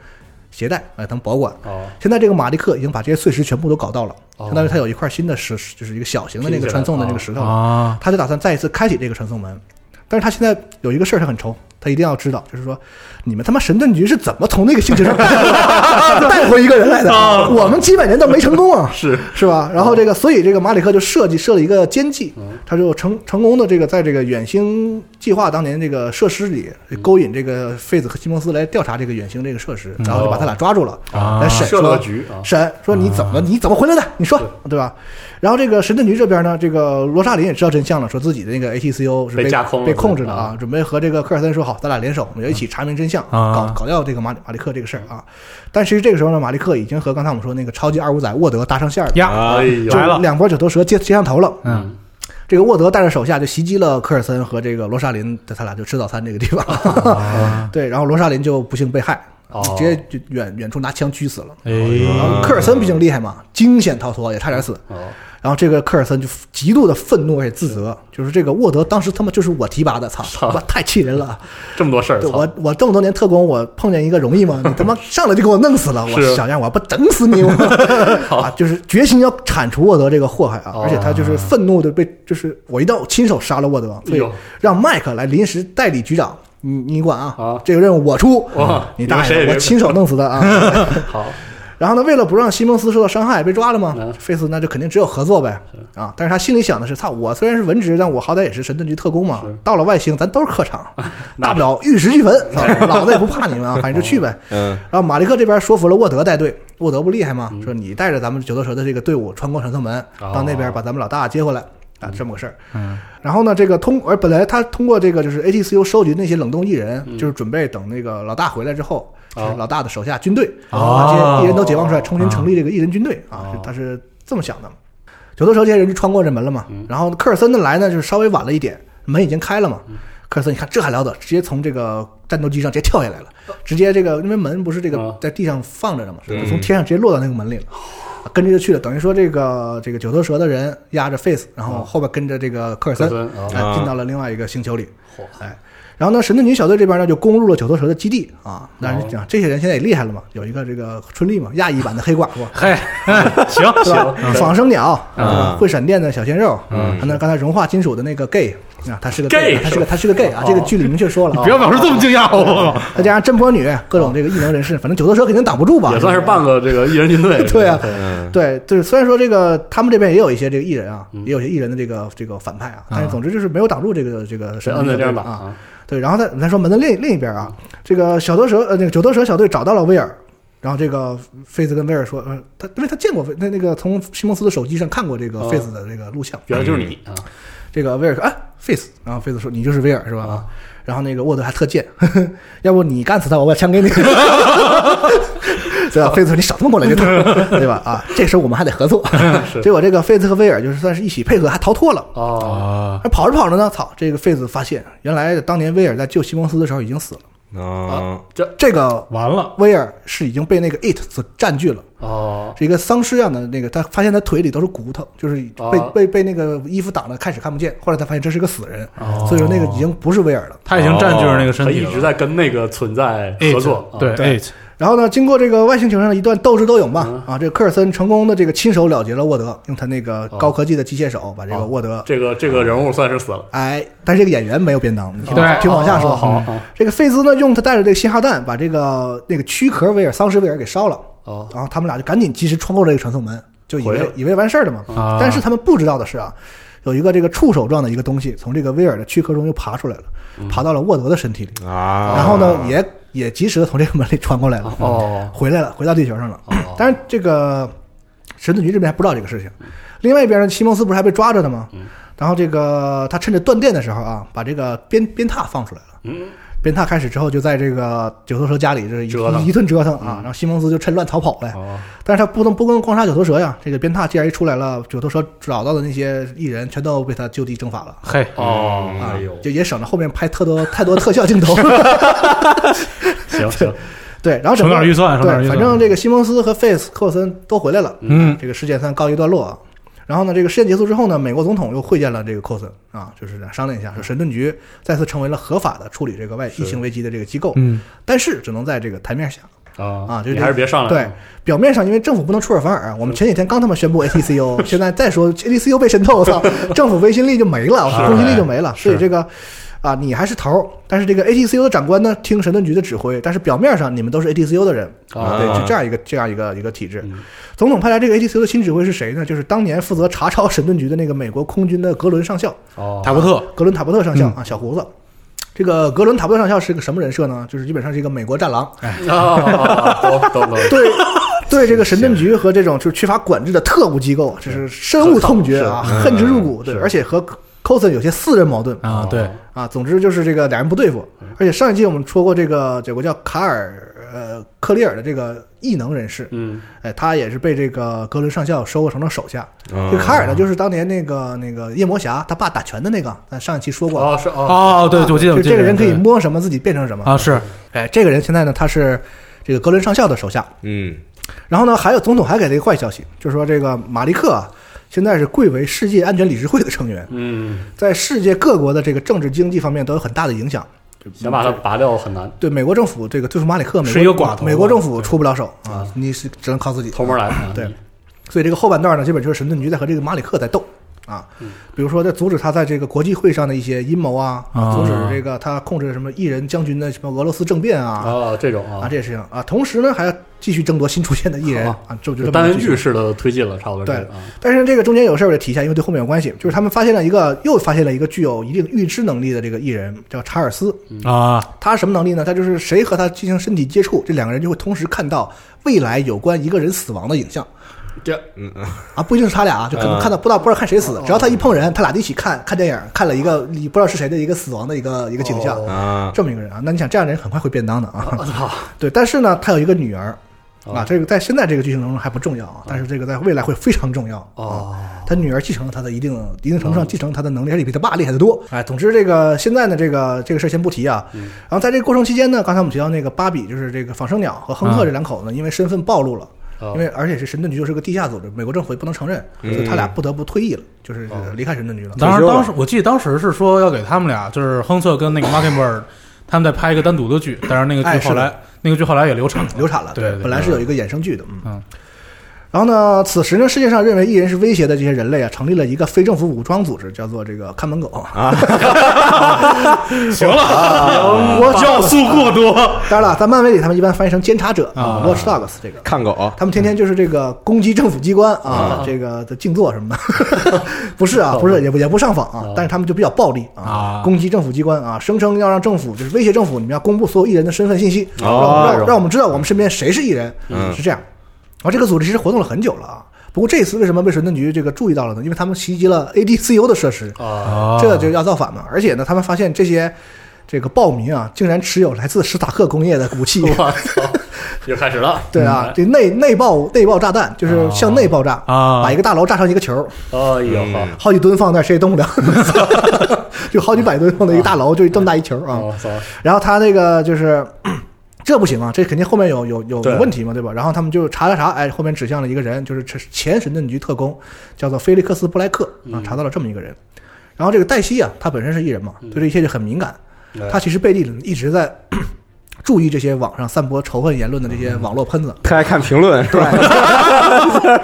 携带，哎，他们保管。哦现在这个马利克已经把这些碎石全部都搞到了，哦相当于他有一块新的石，就是一个小型的那个传送的那个石头，啊，他就打算再一次开启这个传送门。但是他现在有一个事儿他很愁，他一定要知道，就是说你们他妈神盾局是怎么从那个星球上 <laughs> 带回一个人来的？我们几百年都没成功啊，是是吧？然后这个，所以这个马里克就设计设了一个奸计，他就成成功的这个在这个远星计划当年这个设施里勾引这个费子和西蒙斯来调查这个远星这个设施，然后就把他俩抓住了，啊来审设了局啊审说你怎么你怎么回来的？你说对吧？然后这个神盾局这边呢，这个罗莎琳也知道真相了，说自己的那个 ATCO 是被架空了被控制的啊啊，准备和这个科尔森说好，咱俩联手，我们要一起查明真相，啊搞搞掉这个马里马利克这个事儿啊。但其实这个时候呢，马利克已经和刚才我们说那个超级二五仔沃德搭上线了。呀，来了两波九头蛇接接上头了。嗯，这个沃德带着手下就袭击了科尔森和这个罗莎琳，他俩就吃早餐这个地方。啊，<laughs> 对，然后罗莎琳就不幸被害，哦直接就远远处拿枪狙死了。哎，然后科尔森毕竟厉害嘛，惊险逃脱，也差点死。哦然后这个科尔森就极度的愤怒而且自责，就是这个沃德当时他妈就是我提拔的，操，操我太气人了。这么多事儿，我我这么多年特工，我碰见一个容易吗？你他妈上来就给我弄死了，我小样，我不整死你！我 <laughs> <laughs> 啊，就是决心要铲除沃德这个祸害啊！哦而且他就是愤怒的被，就是我一定要亲手杀了沃德，所以让麦克来临时代理局长，你你管啊啊，这个任务我出哇，你大爷，我亲手弄死他啊！<laughs> 好然后呢，为了不让西蒙斯受到伤害，被抓了嘛嗯，费斯那就肯定只有合作呗。啊！但是他心里想的是，操，我虽然是文职，但我好歹也是神盾局特工嘛，到了外星咱都是客场，<laughs> <laughs> 大不了玉石俱焚，啊老子也不怕你们啊，<laughs> 反正就去呗。嗯，然后马利克这边说服了沃德带队，沃德不厉害吗？说你带着咱们九头蛇的这个队伍穿过传送门，哦。到那边把咱们老大接回来啊，这么个事儿。嗯，然后呢，这个通而本来他通过这个就是 ATCU 收集那些冷冻艺人，就是准备等那个老大回来之后，是哦。老大的手下军队，哦。把这些艺人都解放出来，重新成立这个异人军队啊，是他是这么想的。九头蛇这些人就穿过这门了嘛，然后科尔森的来呢，就是稍微晚了一点，门已经开了嘛。科尔森，你看这还了得，直接从这个战斗机上直接跳下来了，直接这个因为门不是这个啊在地上放着的嘛，从天上直接落到那个门里了。跟着就去了，等于说这个这个九头蛇的人压着 Face，然后后边跟着这个科尔森，哎啊。进到了另外一个星球里嚯，哎，然后呢，神盾局小队这边呢就攻入了九头蛇的基地啊。但是哦讲这些人现在也厉害了嘛，有一个这个春丽嘛，亚裔版的黑寡妇，<laughs> 嘿，行是吧？仿生鸟，会闪电的小鲜肉，嗯还有刚才融化金属的那个 gay 啊，他是个 gay 他是个他是个 gay 啊，这个剧里明确说了，不要表示这么惊讶，我。再加上真波女，各种这个异能人士，反正九头蛇肯定挡不住吧？也算是半个这个异人军队。<laughs> 对啊对，对，就是虽然说这个他们这边也有一些这个艺人啊，嗯。也有些艺人的这个这个反派啊，但是总之就是没有挡住这个这个神摁在这样打啊。啊？对，然后再再说门的另另一边啊，这个小头蛇呃那个九头蛇小队找到了威尔，然后这个费兹跟威尔说，呃，他因为他见过那那个从西蒙斯的手机上看过这个哦。费兹的这个录像，原来就是你啊！这个威尔说啊费兹，然后费兹说你就是威尔是吧？啊然后那个沃德还特贱，呵 <laughs> 呵要不你干死他，我把枪给你，<laughs> 对吧？费兹说你少他妈过来就对吧？啊，这时候我们还得合作，<laughs> 结果这个费兹和威尔就是算是一起配合，还逃脱了。哦，啊，还跑着跑着呢，操！这个费兹发现，原来当年威尔在救西蒙斯的时候已经死了。啊，这这个完了，威尔是已经被那个 it 所占据了，哦，是一个丧尸样的那个。他发现他腿里都是骨头，就是被、哦。被被那个衣服挡了，开始看不见。后来他发现这是个死人，哦。所以说那个已经不是威尔了。他已经占据了那个身他体了，一直在跟那个存在合作，啊对对。eight，然后呢，经过这个外星球上的一段斗智斗勇吧，嗯。啊，这个科尔森成功的这个亲手了结了沃德，用他那个高科技的机械手把这个哦沃德，这个这个人物算是死了。哎，但是这个演员没有便当，你听对。听往下说。哦好啊这个费兹呢，用他带着这个信号弹把这个那个躯壳威尔丧尸威尔给烧了，哦。然后他们俩就赶紧及时穿过这个传送门，就以为以为完事儿了嘛。啊。但是他们不知道的是啊，有一个这个触手状的一个东西从这个威尔的躯壳中又爬出来了，爬到了沃德的身体里，啊，然后呢，也也及时的从这个门里穿过来了，哦回来了，回到地球上了。哦，当然，这个神盾局这边还不知道这个事情。另外一边呢，西蒙斯不是还被抓着的吗？嗯然后这个他趁着断电的时候啊，把这个鞭鞭挞放出来了。嗯，鞭挞开始之后，就在这个九头蛇家里这一折一顿折腾啊。嗯然后西蒙斯就趁乱逃跑呗。哦，但是他不能不能光杀九头蛇呀，这个鞭挞既然一出来了，九头蛇找到的那些艺人全都被他就地正法了。嘿，哦，啊哎呦，，就也省了后面拍特多太多特效镜头。行 <laughs> 行，<laughs> 对，然后整个省点预算，省点对，预算。反正这个西蒙斯和费斯寇森都回来了。嗯，这个事件算告一段落啊。然后呢，这个事件结束之后呢，美国总统又会见了这个寇森啊，就是商量一下，说神盾局再次成为了合法的处理这个外疫情危机的这个机构，嗯，但是只能在这个台面下。啊啊就你还是别上来对，表面上因为政府不能出尔反尔，我们前几天刚他妈宣布 ATCO，<laughs> 现在再说 ATCO 被渗透，我操，政府威信力就没了，是公信力就没了。所以这个啊，你还是头儿，但是这个 ATCU 的长官呢，听神盾局的指挥，但是表面上你们都是 ATCU 的人啊对，就这样一个这样一个一个体制。嗯总统派来这个 ATCU 的新指挥是谁呢？就是当年负责查抄神盾局的那个美国空军的格伦上校，哦，塔伯特，格伦塔伯特上校啊，小胡子。这个格伦塔伯特上校是个什么人设呢？就是基本上是一个美国战狼，啊，懂懂懂，对 <laughs> 对这个神盾局和这种就是缺乏管制的特务机构啊，这是深恶痛绝啊，恨之入骨。对，而且和 Coulson 有些私人矛盾。啊，对，啊。总之就是这个俩人不对付。而且上一季我们说过，这个有个叫卡尔呃克利尔的这个异能人士，嗯，哎，他也是被这个格伦上校收购成了手下。这这卡尔呢，就是当年那个那个夜魔侠他爸打拳的那个，咱上一期说过。哦是哦，哦，对，我记得，就我记得这个人可以摸什么自己变成什么。啊，是。哎，这个人现在呢，他是这个格伦上校的手下。嗯。然后呢，还有总统还给了一个坏消息，就是说这个马利克啊，现在是贵为世界安全理事会的成员，嗯，在世界各国的这个政治经济方面都有很大的影响。想把它拔掉很难，对美国政府这个对付马里克，美国是一个寡头美国政府出不了手啊，你是只能靠自己。偷摸来啊，对。所以这个后半段呢，基本就是神盾局在和这个马里克在斗啊，比如说在阻止他在这个国际会上的一些阴谋啊，啊。阻止这个他控制什么异人将军的什么俄罗斯政变啊啊，这种啊。啊，这些事情啊，同时呢还要继续争夺新出现的艺人好啊，<laughs> 这就就单元剧式的推进了，差不多对啊，但是这个中间有事儿我得提一下，因为对后面有关系，就是他们发现了一个又发现了一个具有一定预知能力的这个艺人，叫查尔斯。啊，他什么能力呢？他就是谁和他进行身体接触，这两个人就会同时看到未来有关一个人死亡的影像这嗯嗯啊，不一定是他俩啊，就可能嗯看到不知道不知道看谁死，只要他一碰人，他俩就一起看看电影，看了一个你不知道是谁的一个死亡的一个一个景象。哦啊，这么一个人啊，那你想这样的人很快会变当的啊。对，但是呢，他有一个女儿啊，哦这个在现在这个剧情当中还不重要啊，但是这个在未来会非常重要啊。哦，他女儿继承了他的一定一定程度上继承他的能力，而且比他爸厉害的多。哎，总之这个现在呢，这个这个事儿先不提啊。嗯然后在这个过程期间呢，刚才我们提到那个芭比，就是这个仿生鸟和亨特这两口子呢，因为身份暴露了，哦因为而且是神盾局又是个地下组织，美国政府也不能承认，所以他俩不得不退役了，就是哦。离开神盾局了。当时退休了当时我记得当时是说要给他们俩，就是亨特跟那个 Mockingbird，他们在拍一个单独的剧，但是那个剧后来那个剧后来也流产了，流产了，对对。本来是有一个衍生剧的，嗯。嗯。然后呢，此时呢，世界上认为异人是威胁的这些人类啊，成立了一个非政府武装组织，叫做这个看门狗。<laughs> 啊。行了，我要素过多。当然了，在漫威里他们一般翻译成监察者啊，Watch Dogs 这个。看狗，他们天天就是这个攻击政府机关啊，这个的静坐什么的，<laughs> 不是啊，不是也不也不上访啊，但是他们就比较暴力啊啊，攻击政府机关啊，声称要让政府就是威胁政府，你们要公布所有艺人的身份信息，让让让我们知道我们身边谁是艺人，嗯。是这样。然后这个组织其实活动了很久了啊，不过这一次为什么被神盾局这个注意到了呢？因为他们袭击了 ADCU 的设施，啊，这就要造反嘛。而且呢，他们发现这些这个暴民啊，竟然持有来自史塔克工业的武器。我操，又开始了。<laughs> 对啊，这内内爆内爆炸弹就是向内爆炸，啊把一个大楼炸成一个球，哎呦好几吨放那谁也动不了，<laughs> 就好几百吨放在一个大楼，就这么大一球啊。然后他那个就是。这不行啊，这肯定后面有有有有问题嘛，对吧？然后他们就查查查，哎，后面指向了一个人，就是前神盾局特工，叫做菲利克斯布莱克啊，查到了这么一个人。然后这个黛西啊，他本身是艺人嘛，对这一切就很敏感，哎他其实背地里一直在注意这些网上散播仇恨言论的这些网络喷子，特爱看评论是对，吧？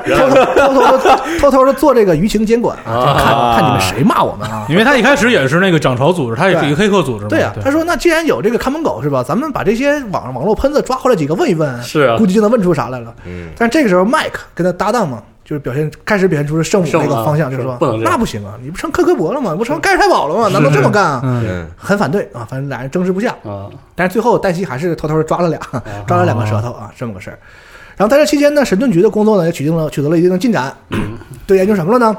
偷偷偷偷的偷偷的做这个舆情监管啊，就看看你们谁骂我们啊。因为他一开始也是那个涨潮组织，他也是一个黑客组织嘛。对啊、他说那既然有这个看门狗是吧，咱们把这些网网络喷子抓回来几个问一问，是啊估计就能问出啥来了。嗯，但这个时候麦克跟他搭档嘛，就是表现开始表现出了圣母那个方向，就是说那不行啊，你不成科科博了吗？不成盖世太保了吗？难道这么干啊？很反对啊，反正俩人争执不下。啊，但是最后黛西还是偷偷的抓了俩，<laughs> 抓了两个舌头啊，这么个事儿。然后在这期间呢，神盾局的工作呢也取得了取得了一定的进展，<clears throat> 对研究什么了呢？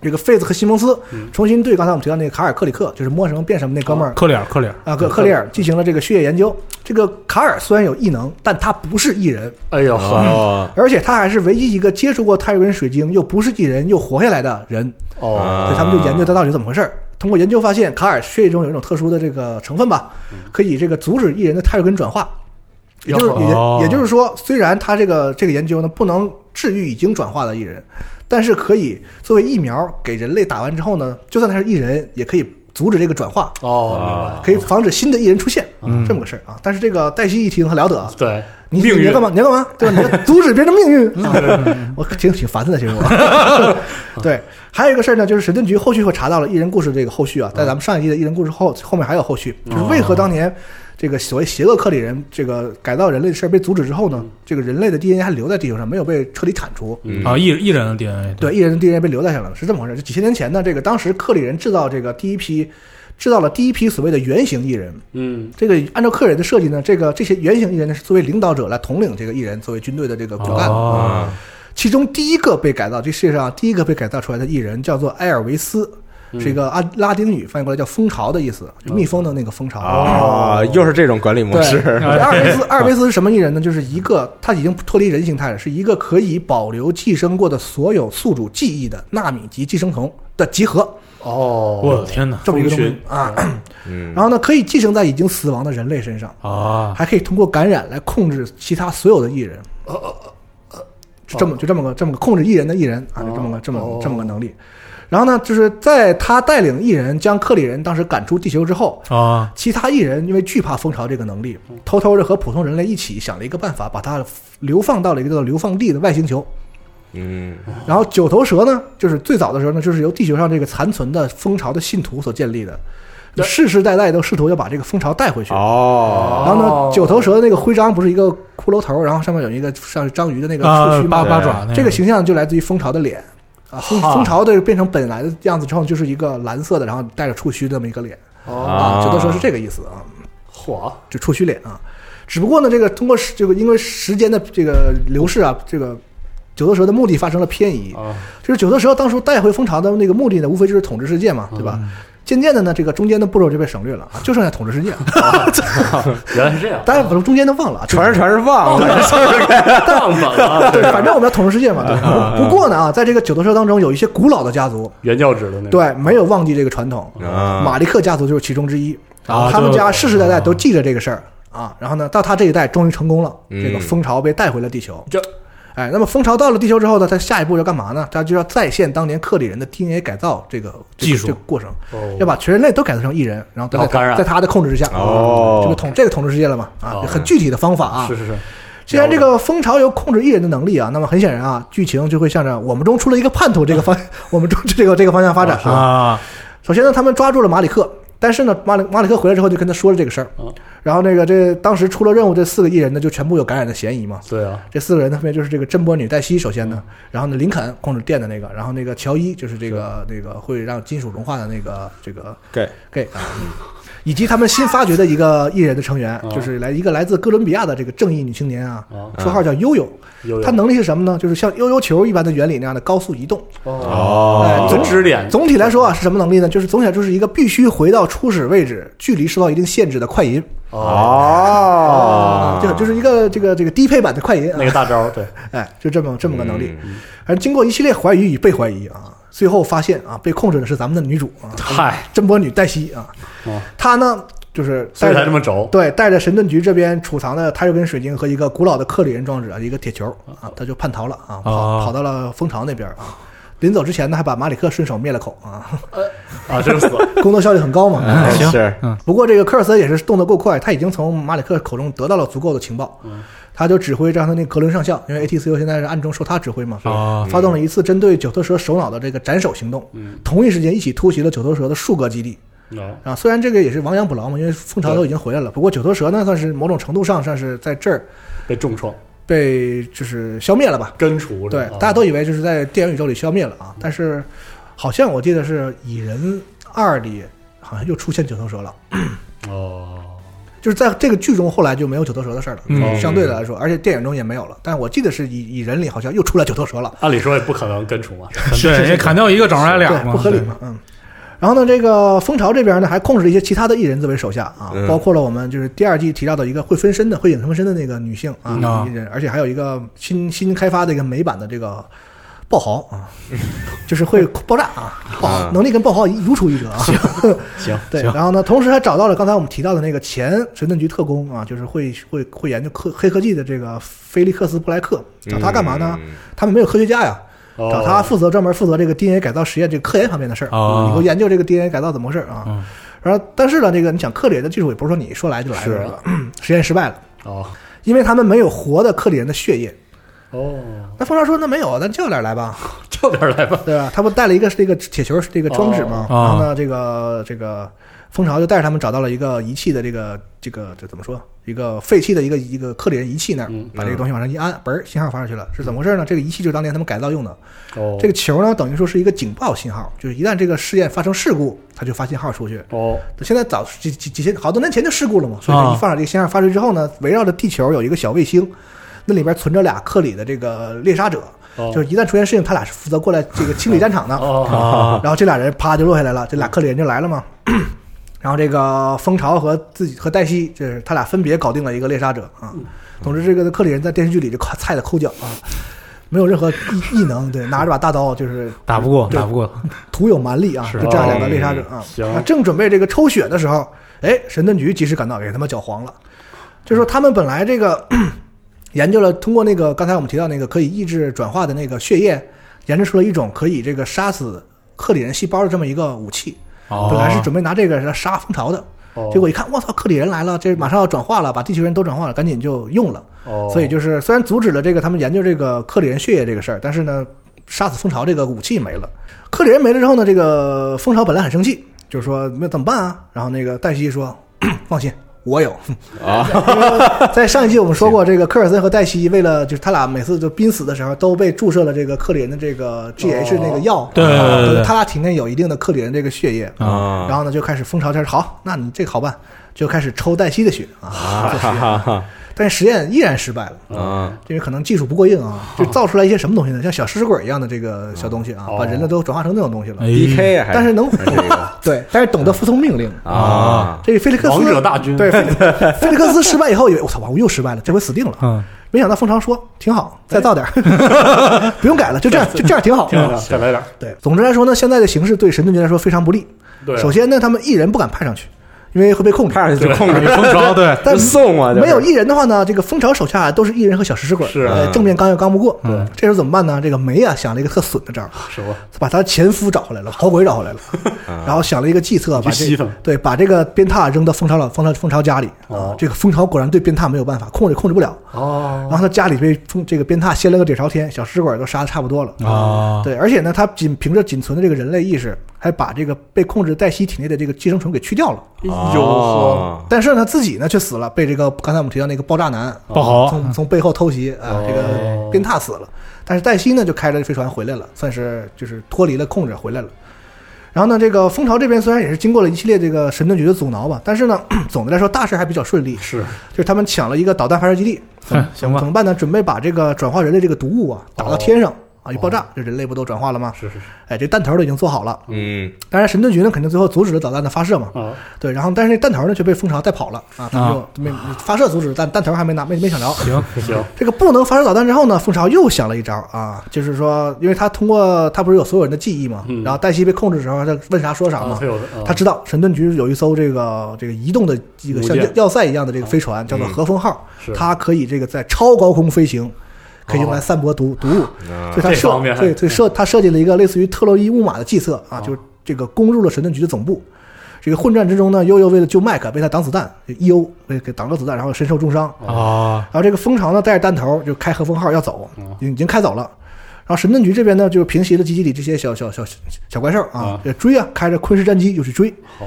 这个费兹和西蒙斯重新对刚才我们提到那个卡尔克里克，就是摸什么变什么那哥们儿克里尔，克里尔，啊，克克里尔进行了这个血液研究。这个卡尔虽然有异能，但他不是异人，哎呦呵，哦而且他还是唯一一个接触过泰瑞人水晶又不是异人又活下来的人。哦，所以他们就研究他到底怎么回事儿。通过研究发现，卡尔血液中有一种特殊的这个成分吧，可以这个阻止异人的泰瑞根转化。也就是也就是说，虽然他这个这个研究呢不能治愈已经转化的异人，但是可以作为疫苗给人类打完之后呢，就算他是异人，也可以阻止这个转化，哦，可以防止新的异人出现，嗯这么个事儿啊。但是这个黛西一听很了得啊，对，你你要干嘛？你要干嘛？<laughs> 对吧？你要阻止别人的命运。啊 <laughs> 我挺挺烦的，其实我。<laughs> 对，还有一个事儿呢，就是神盾局后续会查到了异人故事这个后续啊，在咱们上一季的异人故事后后面还有后续，就是为何当年这个所谓邪恶克里人这个改造人类的事儿被阻止之后呢，这个人类的 DNA 还留在地球上，没有被彻底铲除。嗯啊，异异人的 DNA，对，异人的 DNA 被留在下来了，是这么回事。就几千年前呢，这个当时克里人制造这个第一批，制造了第一批所谓的原型艺人，嗯，这个按照克人的设计呢，这个这些原型艺人呢是作为领导者来统领这个艺人作为军队的这个骨干。哦，其中第一个被改造，这世界上第一个被改造出来的艺人叫做埃尔维斯，是一个阿拉丁语，翻译过来叫蜂巢的意思，就蜜蜂的那个蜂巢。啊，又是这种管理模，式，这 <laughs> 阿尔卑斯，阿尔卑斯是什么艺人呢？就是一个他已经脱离人形态了，是一个可以保留寄生过的所有宿主记忆的纳米级寄生虫的集合，哦，我的天哪，这么一个东西蜂群啊。嗯然后呢，可以寄生在已经死亡的人类身上。啊，还可以通过感染来控制其他所有的艺人。呃呃呃这么就这么个这么个控制艺人的艺人啊，就这么个这么这么个能力。然后呢，就是在他带领艺人将克里人当时赶出地球之后，啊，其他艺人因为惧怕蜂巢这个能力，偷偷的和普通人类一起想了一个办法，把它流放到了一个叫流放地的外星球。嗯。然后九头蛇呢，就是最早的时候呢，就是由地球上这个残存的蜂巢的信徒所建立的，世世代代都试图要把这个蜂巢带回去。哦，然后呢，九头蛇的那个徽章不是一个骷髅头，然后上面有一个像章鱼的那个啊触须吗？八八爪那这个形象就来自于蜂巢的脸啊，蜂哈。蜂巢的变成本来的样子之后，就是一个蓝色的，然后带着触须的这么一个脸。啊，九头蛇是这个意思啊，火，就触须脸啊。只不过呢，这个通过时这个因为时间的这个流逝啊，这个九头蛇的目的发生了偏移，啊，就是九头蛇当初带回蜂巢的那个目的呢，无非就是统治世界嘛，对吧？渐渐的呢，这个中间的步骤就被省略了啊，就剩下统治世界了。<laughs> 原来是这样，当然，把中间都忘了啊，传着传着忘了，忘了，对，反正我们要统治世界嘛。对。不过呢啊，在这个九头蛇当中，有一些古老的家族，原教旨的那个，对，没有忘记这个传统。啊马利克家族就是其中之一，啊他们家世世代代都记着这个事儿啊。然后呢，到他这一代终于成功了，嗯这个蜂巢被带回了地球。这哎，那么蜂巢到了地球之后呢，它下一步要干嘛呢？它就要再现当年克里人的 DNA 改造这个这个技术。这个过程，哦。要把全人类都改造成异人，然后在在他的控制之下，哦。这个统这个统治世界了嘛啊，哦很具体的方法啊。是是是，既然这个蜂巢有控制异人的能力啊，那么很显然啊，剧情就会向着我们中出了一个叛徒这个方，<laughs> 我们中这个这个方向发展啊。啊，首先呢，他们抓住了马里克，但是呢，马里马里克回来之后就跟他说了这个事儿。哦，然后那个这当时出了任务这四个艺人呢，就全部有感染的嫌疑嘛。对啊，这四个人呢分别就是这个震波女黛西，首先呢，然后呢林肯控制电的那个，然后那个乔伊就是这个那个会让金属融化的那个这个 gay gay 啊，以及他们新发掘的一个艺人的成员，哦就是来一个来自哥伦比亚的这个正义女青年啊，绰，号叫悠悠，有她能力是什么呢？就是像悠悠球一般的原理那样的高速移动。哦，哎总支点总体来说啊，是什么能力呢？就是总体来说是一个必须回到初始位置，距离受到一定限制的快银哦啊，就就是一个这个这个低配版的快银啊那，个大招，对，哎，就这么这么个能力。嗯而经过一系列怀疑与被怀疑啊，最后发现啊，被控制的是咱们的女主啊，嗨，真波女黛西啊。哦，她呢就是所以才这么轴，对带着神盾局这边储藏的太阳根水晶和一个古老的克里人装置啊，一个铁球啊，她就叛逃了啊，跑哦。跑到了蜂巢那边啊。临走之前呢，还把马里克顺手灭了口啊，<laughs> 啊，真死，<laughs> 工作效率很高嘛。嗯。行。是。不过这个科尔森也是动得够快，他已经从马里克口中得到了足够的情报，嗯。他就指挥让他那格伦上校，因为 ATCU 现在是暗中受他指挥嘛，啊发动了一次针对九头蛇首脑的这个斩首行动，嗯，同一时间一起突袭了九头蛇的数个基地哦。啊。虽然这个也是亡羊补牢嘛，因为蜂巢都已经回来了，不过九头蛇呢，算是某种程度上算是在这儿被重创，被就是消灭了吧。根除了，对大家都以为就是在电影宇宙里消灭了啊，但是好像我记得是《蚁人二》里好像又出现九头蛇了。哦，就是在这个剧中，后来就没有九头蛇的事儿了，嗯。相对的来说，而且电影中也没有了。但是我记得是蚁蚁人里好像又出来九头蛇了，按理说也不可能根除嘛，对，因为砍掉一个整出来俩对，嘛，不合理嘛，嗯。然后呢，这个蜂巢这边呢，还控制了一些其他的艺人作为手下啊，嗯。包括了我们就是第二季提到的一个会分身的、会影分身的那个女性啊嗯。啊艺人，而且还有一个新新开发的一个美版的这个爆豪啊，就是会爆炸啊，爆能力跟爆豪如出一辙啊。行，<laughs> 对，然后呢，同时还找到了刚才我们提到的那个前神盾局特工啊，就是会会会研究科黑科技的这个菲利克斯布莱克，找他干嘛呢？嗯他们没有科学家呀，哦找他负责专门负责这个 DNA 改造实验这个科研方面的事儿，哦你给我研究这个 DNA 改造怎么回事儿啊？嗯然后但是呢，这个你想克里人的技术也不是说你说来就来的？<clears throat> 实验失败了，哦因为他们没有活的克里人的血液。哦，那蜂巢说：“那没有，咱叫点来吧。”叫点来吧，对吧？他不带了一个这个铁球这个装置吗？哦然后呢，这个这个蜂巢就带着他们找到了一个仪器的这个这个这怎么说？一个废弃的一个一个克里人仪器那儿嗯，把这个东西往上一按，嘣儿，信号发出去了。是怎么回事呢？这个仪器就是当年他们改造用的。哦，这个球呢，等于说是一个警报信号，就是一旦这个试验发生事故，它就发信号出去。哦，现在早几几几千好多年前就事故了嘛，所以啊一放上这个信号发出去之后呢，围绕着地球有一个小卫星，那里边存着俩克里的这个猎杀者，哦就是一旦出现事情，他俩是负责过来这个清理战场的。然后这俩人啪就落下来了，这俩克里人就来了嘛。<clears throat> 然后这个蜂巢和自己和黛西，就是他俩分别搞定了一个猎杀者啊。总之，这个克里人在电视剧里就靠菜的抠脚啊，没有任何异异能，对，拿着把大刀就是打不过，打不过，<laughs> 徒有蛮力啊，是就这样两个猎杀者啊正准备这个抽血的时候，哎，神盾局及时赶到，给他们搅黄了。就说他们本来这个研究了，通过那个刚才我们提到那个可以抑制转化的那个血液，研制出了一种可以这个杀死克里人细胞的这么一个武器。哦本来是准备拿这个来杀蜂巢的，哦结果一看，我操，克里人来了，这马上要转化了，把地球人都转化了，赶紧就用了。哦，所以就是虽然阻止了这个他们研究这个克里人血液这个事儿，但是呢，杀死蜂巢这个武器没了。克里人没了之后呢，这个蜂巢本来很生气，就是说那怎么办啊？然后那个黛西说：“ <clears throat> 放心，我有。啊，<laughs> 在上一季我们说过，这个科尔森和黛西为了就是他俩每次就濒死的时候都被注射了这个克里人的这个 GH 那个药，对对对对。对啊他俩体内有一定的克里人这个血液，啊然后呢就开始蜂巢开始好，那你这个好办，就开始抽黛西的血啊，啊哈哈哈但是实验依然失败了。啊因为可能技术不过硬啊，就造出来一些什么东西呢？像小食尸鬼一样的这个小东西啊，哦把人类都转化成那种东西了。哎，DK 还但是能 <laughs> 对，但是懂得服从命令。啊，这个菲利克斯王者大军对菲利菲利克斯失败以后，以为我操，我又失败了，这回死定了。嗯，没想到蜂巢说挺好，再造点儿，<laughs> 不用改了，就这样，<laughs> 就这样挺好。挺好，再来点，对，总之来说呢，现在的形势对神盾局来说非常不利。首先呢，他们一人不敢派上去，因为会被控制。看上去就控制蜂巢对，<laughs> 但送啊，就是没有异人的话呢，这个蜂巢手下都是异人和小食尸鬼，是啊呃正面刚又刚不过。嗯这时候怎么办呢？这个梅啊想了一个特损的招儿，什么？把他前夫找回来了，<laughs> 好鬼找回来了，然后想了一个计策，把这对把这个鞭挞扔到蜂巢老蜂巢蜂巢家里啊哦。这个蜂巢果然对鞭挞没有办法控制，控制不了。哦然后他家里被蜂这个鞭挞掀了个底朝天，小食尸鬼都杀的差不多了。啊，对，而且呢，他仅凭着仅存的这个人类意识，还把这个被控制黛西体内的这个寄生虫给去掉了。有呵但是呢，自己呢却死了，被这个刚才我们提到那个爆炸男不好从从背后偷袭啊，这个哦鞭挞死了。但是黛西呢就开着飞船回来了，算是就是脱离了控制回来了。然后呢，这个蜂巢这边虽然也是经过了一系列这个神盾局的阻挠吧，但是呢，<clears throat> 总的来说大事还比较顺利。是就是他们抢了一个导弹发射基地，行吧 <laughs> 怎么办呢？准备把这个转化人类这个毒物啊打到天上啊，一爆炸，这人类不都转化了吗？是是是哎，这弹头都已经做好了。嗯当然，神盾局呢肯定最后阻止了导弹的发射嘛。啊，对，然后但是那弹头呢却被蜂巢带跑了啊，他们就没发射阻止，但弹头还没拿，没没抢着。行，行这个不能发射导弹之后呢，蜂巢又想了一招啊，就是说，因为他通过他不是有所有人的记忆嘛，嗯然后黛西被控制的时候，他问啥说啥嘛啊，他，知道神盾局有一艘这个这个移动的这个像要塞一样的这个飞船，叫做嗯和风号，是它可以这个在超高空飞行，可以用来散播毒毒物，啊所以他设这方面还对对设他设计了一个类似于特洛伊木马的计策啊，就是这个攻入了神盾局的总部。这个混战之中呢，悠悠为了救麦克，被他挡子弹，伊欧被给挡了子弹，然后身受重伤。啊，然后这个蜂巢呢带着弹头就开和风号要走嗯，已经开走了。然后神盾局这边呢就平息了基地里这些小小小小怪兽啊啊，也追啊，开着昆士战机就去追。好，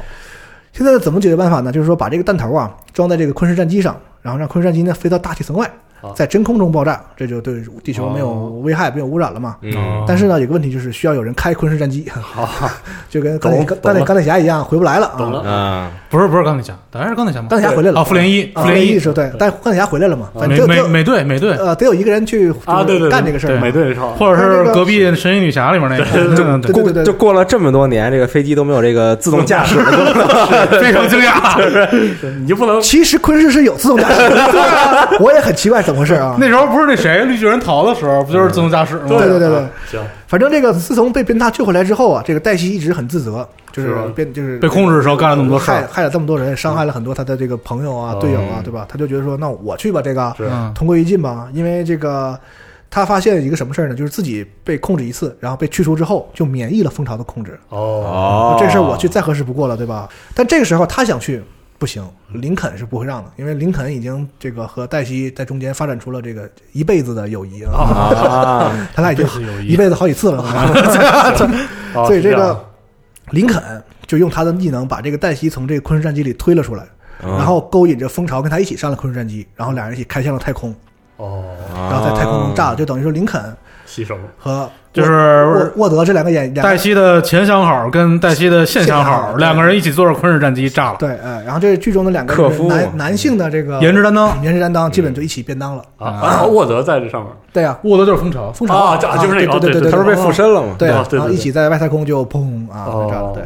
现在怎么解决办法呢？就是说把这个弹头啊装在这个昆士战机上，然后让昆士战机呢飞到大气层外好，在真空中爆炸，这就对地球没有哦。危害、没有污染了嘛。嗯。但是呢，有个问题就是需要有人开昆士战机，好，<laughs> 就跟钢铁懂钢铁钢铁侠一样回不来了。啊。懂了。啊。不是不是钢铁侠，当然是钢铁侠嘛？钢铁侠回来了。啊，复联一，啊，复联一，一是对，但钢铁侠回来了嘛，反正美美美队美队，呃得有一个人去啊，对对，干这个事儿。嘛。美队超或者是隔壁神奇女侠里面那个，嗯对对对。对就过了这么多年，这个飞机都没有这个自动驾驶。<laughs> 非常惊讶。<laughs> 你就不能其实昆氏是有自动驾驶的，我也很奇怪怎么回事啊？那时候不是那谁绿巨人逃的时候，不就是自动驾驶吗？对对对行，反正这个自从被鞭挞救回来之后啊，这个黛西一直很自责，就是变就是被控制的时候干了那么多事，害害了这么多人，伤害了很多他的这个朋友啊、哦队友啊，对吧？他就觉得说，那我去吧，这个同归于尽吧，因为这个。他发现一个什么事儿呢？就是自己被控制一次，然后被去除之后，就免疫了蜂巢的控制。哦，哦这事儿我去再合适不过了，对吧？但这个时候他想去不行，林肯是不会让的，因为林肯已经这个和黛西在中间发展出了这个一辈子的友谊啊，啊，<laughs> 他俩已经一辈子好几次了。哦 <laughs> 所以这个林肯就用他的技能把这个黛西从这个昆氏战机里推了出来，嗯。然后勾引着蜂巢跟他一起上了昆氏战机，然后俩人一起开向了太空，哦，然后在太空中炸了，就等于说林肯牺牲。了，和就是沃沃德这两个演员黛西的前相好跟黛西的现相好好两个人一起坐着昆士战机炸了，对，哎，然后这剧中的两个克夫男男性的这个颜值担当，颜值担当基本就一起便当了。啊。啊，沃德在这上面，对呀，沃德就是蜂巢，蜂巢。啊这就是那个对对对对，对对他不是被附身了吗？对啊哦，对对对。然后一起在外太空就砰啊炸了对。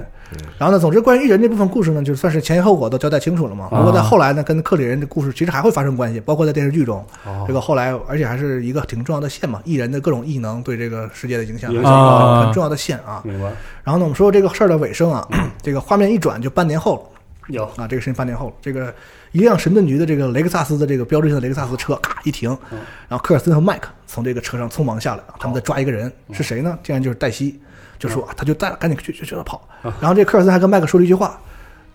然后呢，总之关于异人这部分故事呢，就算是前因后果都交代清楚了嘛。啊。不过在后来呢，跟克里人的故事其实还会发生关系，包括在电视剧中，哦。这个后来而且还是一个挺重要的线嘛，异人的各种异能对这个世界的影响，影响啊很重要的线啊。明白，然后呢，我们说这个事儿的尾声啊，<clears throat> 这个画面一转就半年后了。有。啊，这个事情半年后了。这个一辆神盾局的这个雷克萨斯的这个标志性的雷克萨斯车，咔一停，嗯。然后科尔森和麦克从这个车上匆忙下来，他们在抓一个人，嗯是谁呢？竟然就是黛西，就说啊他就带赶紧去去去跑。啊然后这科尔森还跟麦克说了一句话，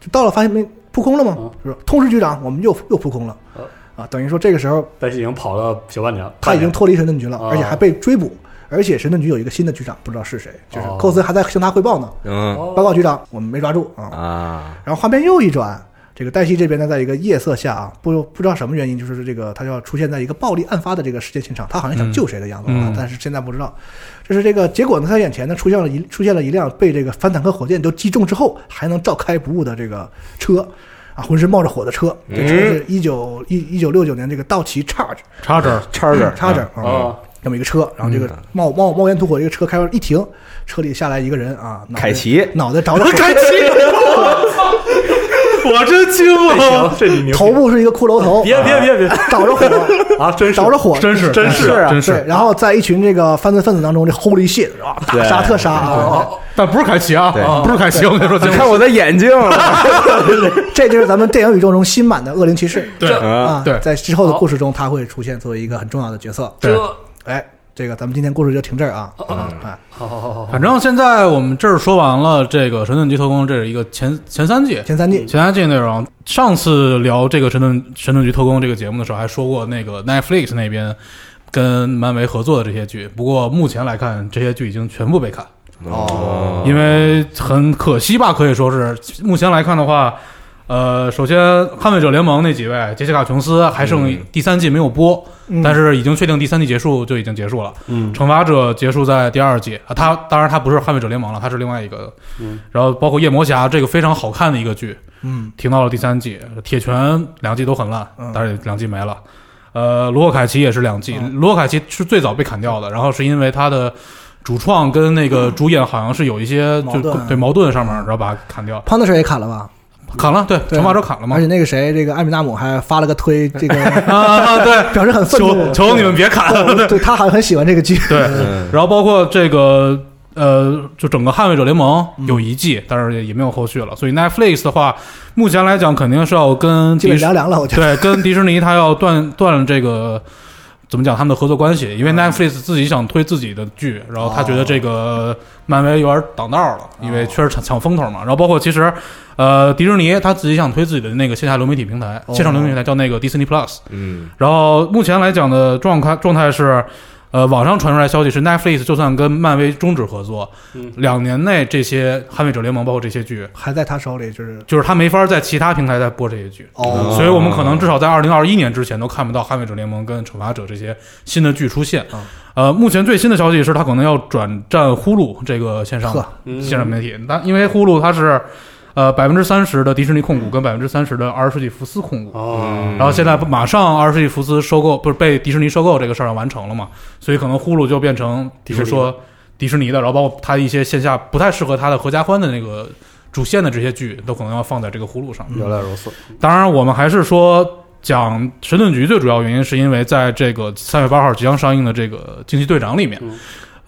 就到了发现没扑空了吗嗯？就说通知局长，我们又又扑空了啊。啊，等于说这个时候黛西已经跑了小半年了，他已经脱离神盾局了，哦而且还被追捕。而且神盾局有一个新的局长，不知道是谁，就是哦寇斯还在向他汇报呢。嗯哦报告局长，我们没抓住啊。啊，然后画面又一转，这个黛西这边呢，在一个夜色下啊，不不知道什么原因，就是这个他要出现在一个暴力案发的这个事件现场，他好像想救谁的样子但是现在不知道。这是这个结果呢，他眼前呢出现了一出现了一辆被这个反坦克火箭都击中之后还能照开不误的这个车。啊，浑身冒着火的车，这车是一九一一九六九年这个道奇 Charge 插着叉着插着啊，哦，这么一个车，然后这个嗯。冒冒冒烟吐火这个车开到一停，车里下来一个人啊，凯奇脑袋着了火，<laughs> 凯奇，<laughs> 我真惊了，这你牛头部是一个骷髅头，别别别别。着着火，啊！真是。着着火，真是真是真，是，然后在一群这个犯罪分子当中，这 Holy shit 啊，大杀特杀啊！但不是凯奇啊，对。不是凯奇，我跟你说，你看我的眼睛，<laughs> 这就是咱们电影宇宙中新版的恶灵骑士。对。啊，对。在之后的故事中，他会出现作为一个很重要的角色。对。哎，这个咱们今天故事就停这儿啊，哎，好好好好好，反正现在我们这儿说完了这个《神盾局特工》，这是一个前前三季。前三季。前三季内容，上次聊这个《神盾神盾局特工》这个节目的时候，还说过那个 Netflix 那边跟漫威合作的这些剧。不过目前来看，这些剧已经全部被砍，哦。因为很可惜吧，可以说是目前来看的话，呃，首先《捍卫者联盟》那几位，杰西卡·琼斯还剩第三季没有播，嗯但是已经确定第三季结束就已经结束了。嗯惩罚者结束在第二季啊，他当然他不是捍卫者联盟了，他是另外一个。嗯，然后包括夜魔侠这个非常好看的一个剧，嗯，停到了第三季。铁拳两季都很烂嗯，但是两季没了。呃，罗克凯奇也是两季，嗯罗克凯奇是最早被砍掉的，然后是因为他的主创跟那个主演好像是有一些就矛对矛盾上面，然后把他砍掉，Punisher 也砍了吧？砍了，对，对惩罚者砍了嘛而且？那个谁，这个艾米纳姆还发了个推，<laughs> 这个啊，对，<laughs> 表示很愤怒，求求你们别砍，对，对他好像很喜欢这个剧，对，嗯然后包括这个呃，就整个《捍卫者联盟》嗯有一季，但是也没有后续了。所以 Netflix 的话，目前来讲肯定是要跟基迪士本凉凉了，我觉得。对跟迪士尼他要断断这个。怎么讲他们的合作关系？因为 Netflix 自己想推自己的剧，然后他觉得这个漫威有点挡道了，因为确实抢抢风头嘛。然后包括其实，呃，迪士尼他自己想推自己的那个线下流媒体平台，哦线上流媒体平台叫那个 Disney Plus，嗯然后目前来讲的状态状态是，呃，网上传出来消息是 Netflix 就算跟漫威终止合作，嗯两年内这些捍卫者联盟包括这些剧，还在他手里，就是就是他没法在其他平台再播这些剧。哦，所以我们可能至少在二零二一年之前都看不到《捍卫者联盟》跟《惩罚者》这些新的剧出现嗯。呃，目前最新的消息是，他可能要转战呼噜这个线上嗯线上媒体。但因为呼噜它是呃百分之三十的迪士尼控股跟百分之三十的二十世纪福斯控股，哦，然后现在不马上二十世纪福斯收购，不是被迪士尼收购这个事儿完成了嘛？所以可能呼噜就变成，比如说迪士尼。的，然后包括它一些线下不太适合它的合家欢的那个主线的这些剧，都可能要放在这个呼噜上。原来如此，当然，我们还是说讲《神盾局》最主要原因是因为在这个三月八号即将上映的这个《惊奇队长》里面嗯，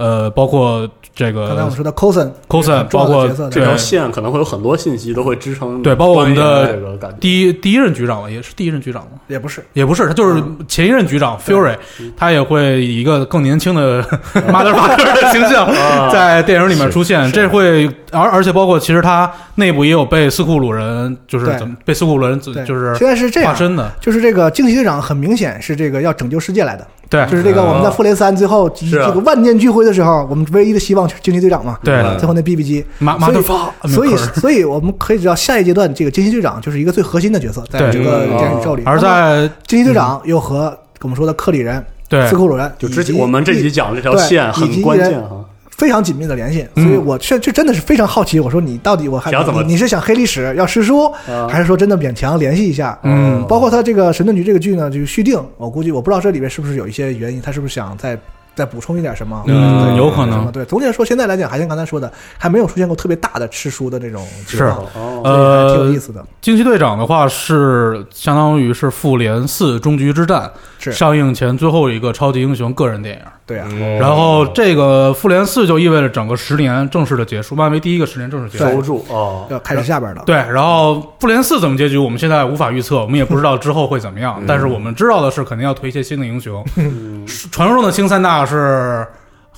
呃，包括这个刚才我们说的 Coulson Coulson，很重要的包括角色对。这条线可能会有很多信息都会支撑，对包括我们的这个感觉，第一第一任局长吧，也是第一任局长吗？也不是，也不是，他就是前一任局长 Fury，他也会以一个更年轻的 <laughs> motherfucker 的形象在电影里面出现。这会，而而且包括其实他内部也有被斯库鲁人，就是对。怎么被斯库鲁人对，就是现在是这样，化身的，就是这个惊奇队长很明显是这个要拯救世界来的，对。就是这个我们在复联三最后这个万念俱灰的时候，我们唯一的希望就是惊奇队长嘛，对。嗯最后那 BB 机，马马所以所以所以我们可以知道下一阶段这个惊奇队长就是一个最核心的角色，在这个嗯电影宇宙里，而在惊奇队长又和我们说的克里人、对。斯库鲁人，就之以及前我们这集讲的这条对线以及很关键哈，非常紧密的联系，嗯所以我确就真的是非常好奇。我说你到底我还想怎么你你是想黑历史要师叔，啊还是说真的勉强联系一下？嗯包括他这个神盾局这个剧呢，就续订，我估计我不知道这里面是不是有一些原因，他是不是想再再补充一点什么？嗯对有可能对，总体来说，现在来讲，还像刚才说的，还没有出现过特别大的吃书的这种情况，哦，所以还挺有意呃，思的。惊奇队长的话是相当于是复联四终局之战是上映前最后一个超级英雄个人电影。对啊，嗯然后这个复联四就意味着整个十年正式的结束，漫威第一个十年正式结束。收住哦，要开始下边了。对，然后复联四怎么结局，我们现在无法预测，我们也不知道之后会怎么样。但是我们知道的是，肯定要推一些新的英雄。嗯传说中的新三大是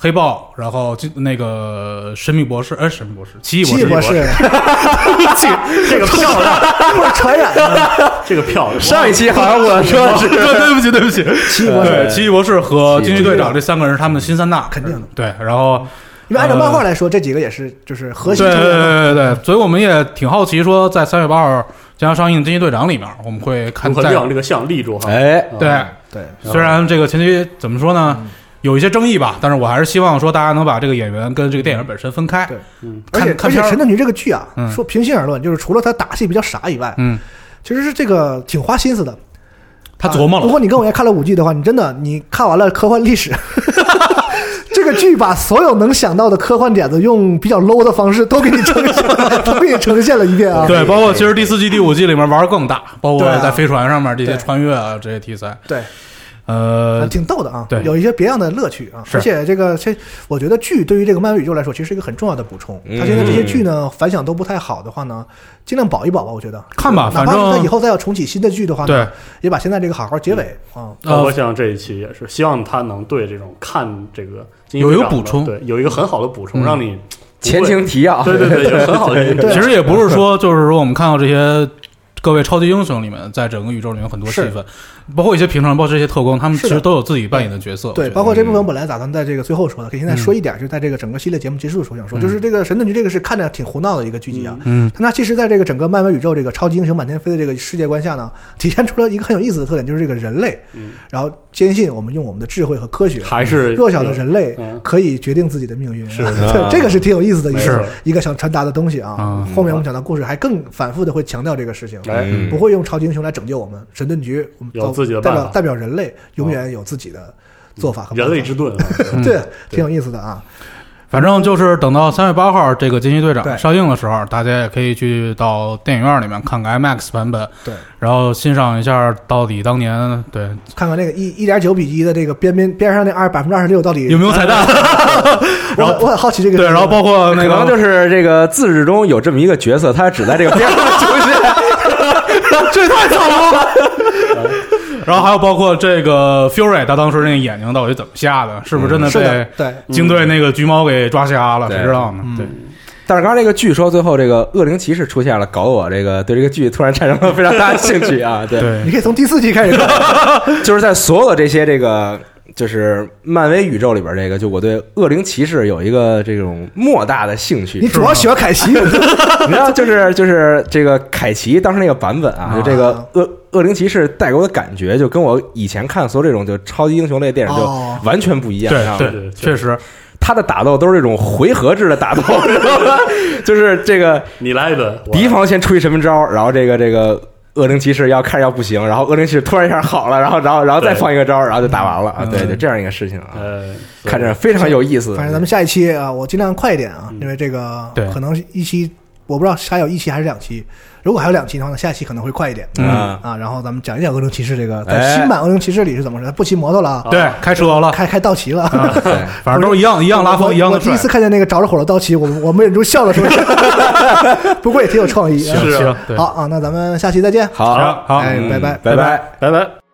黑豹，然后就那个神秘博士，哎，神秘博士，奇异博士，奇异博士，<laughs> 这个漂亮，不是传染的这个漂亮，上一期好像我说的是。<laughs> 对不起，对不起，奇异博，士，奇异博士和惊奇队长这三个人是他们的新三大，肯定的。对，然后因为按照漫画来说，这几个也是就是核心对对。对对对，所以我们也挺好奇，说在三月八号将要上映的《惊奇队长》里面，我们会看如何在亮这个像立住哈，哎，对，对，虽然这个前期怎么说呢，有一些争议吧，但是我还是希望说大家能把这个演员跟这个电影本身分开。对嗯，而且而且神盾局这个剧啊，嗯。说平心而论，就是除了他打戏比较傻以外，嗯，其实是这个挺花心思的。他琢磨了，啊如果你跟我一样看了五季的话，你真的你看完了科幻历史，<laughs> 这个剧把所有能想到的科幻点子，用比较 low 的方式都给你呈现，都给你呈现了一遍啊。对，包括其实第四季、第五季里面玩儿更大，包括在飞船上面这些穿越啊这些题材，对，呃，挺逗的啊，对有一些别样的乐趣啊。而且这个，这我觉得剧对于这个漫威宇宙来说，其实是一个很重要的补充。嗯它现在这些剧呢反响都不太好的话呢，尽量保一保吧，我觉得看吧哪怕反正是他以后再要重启新的剧的话对呢，也把现在这个好好结尾啊。那我想这一期也是，希望他能对这种看这个有一个补充对，有一个很好的补充，嗯让你前情提要，对对对，很好的 <laughs> 对其实也不是说，就是说我们看到这些各位超级英雄里面，在整个宇宙里面有很多戏是份，包括一些平常，包括这些特工，他们其实都有自己扮演的角色。对，包括这部分本来打算在这个最后说的，可以现在说一点，就在这个整个系列节目结束的时候想说，就是这个神盾局这个是看着挺胡闹的一个剧集啊，嗯，但它其实在这个整个漫威宇宙这个超级英雄满天飞的这个世界观下呢，体现出了一个很有意思的特点，就是这个人类，嗯。然后坚信我们用我们的智慧和科学，还是弱小的人类嗯。可以决定自己的命运，是。<laughs> 对，这个是挺有意思的一个一个想传达的东西啊。嗯。后面我们讲到故事还更反复的会强调这个事情，不会用超级英雄来拯救我们，神盾局我们自己的代表代表人类永远有自己的做法和人类之盾 <laughs> 对，挺有意思的啊。反正就是等到三月八号这个惊奇队长上映的时候，大家也可以去到电影院里面看看 IMAX 版本，对，然后欣赏一下到底当年对。看看那个一一点九比一的这个边边边上那二百分之二十六到底有没有彩蛋，<laughs> 然后我很好奇这个对，然后包括那可能就是这个自始中有这么一个角色，他只在这个边上出现。<laughs> 这太惨了。然后还有包括这个 Fury，他当时那个眼睛到底怎么瞎的？是不是真的被，对，鲸队那个橘猫给抓瞎了？对谁知道呢？嗯对，但是刚才这个剧说最后这个恶灵骑士出现了，搞得我这个对这个剧突然产生了非常大的兴趣啊！对，对你可以从第四季开始看。<laughs> 就是在所有的这些这个就是漫威宇宙里边，这个就我对恶灵骑士有一个这种莫大的兴趣你。主要喜欢凯奇，<laughs> 你知道，就是就是这个凯奇当时那个版本啊，就这个恶恶灵骑士带给我的感觉，就跟我以前看所有这种就超级英雄类电影就哦完全不一样。对啊对对，确实，他的打斗都是这种回合制的打斗，<laughs> 知道吧？就是这个你来一顿，我敌方先出一什么招，然后这个这个恶灵骑士要看着要不行，然后恶灵骑士突然一下好了，然后然后然后再放一个招，然后就打完了啊！嗯对，就这样一个事情啊，呃，看着非常有意思。反正咱们下一期啊，我尽量快一点啊，因为这个可能一期我不知道还有一期还是两期，如果还有两期的话呢，下一期可能会快一点。嗯啊，啊，然后咱们讲一讲恶灵骑士这个，在哎新版恶灵骑士里是怎么回事？不骑摩托了啊，对，开车了，开开道奇了。对，反正都是一样一样拉风，<laughs> 一样的我第一。次看见那个着着火的道奇，我我没忍住笑了出来。<laughs> 不过也挺有创意啊。行行，好啊，那咱们下期再见。好，好，哎，拜拜。拜拜。拜拜。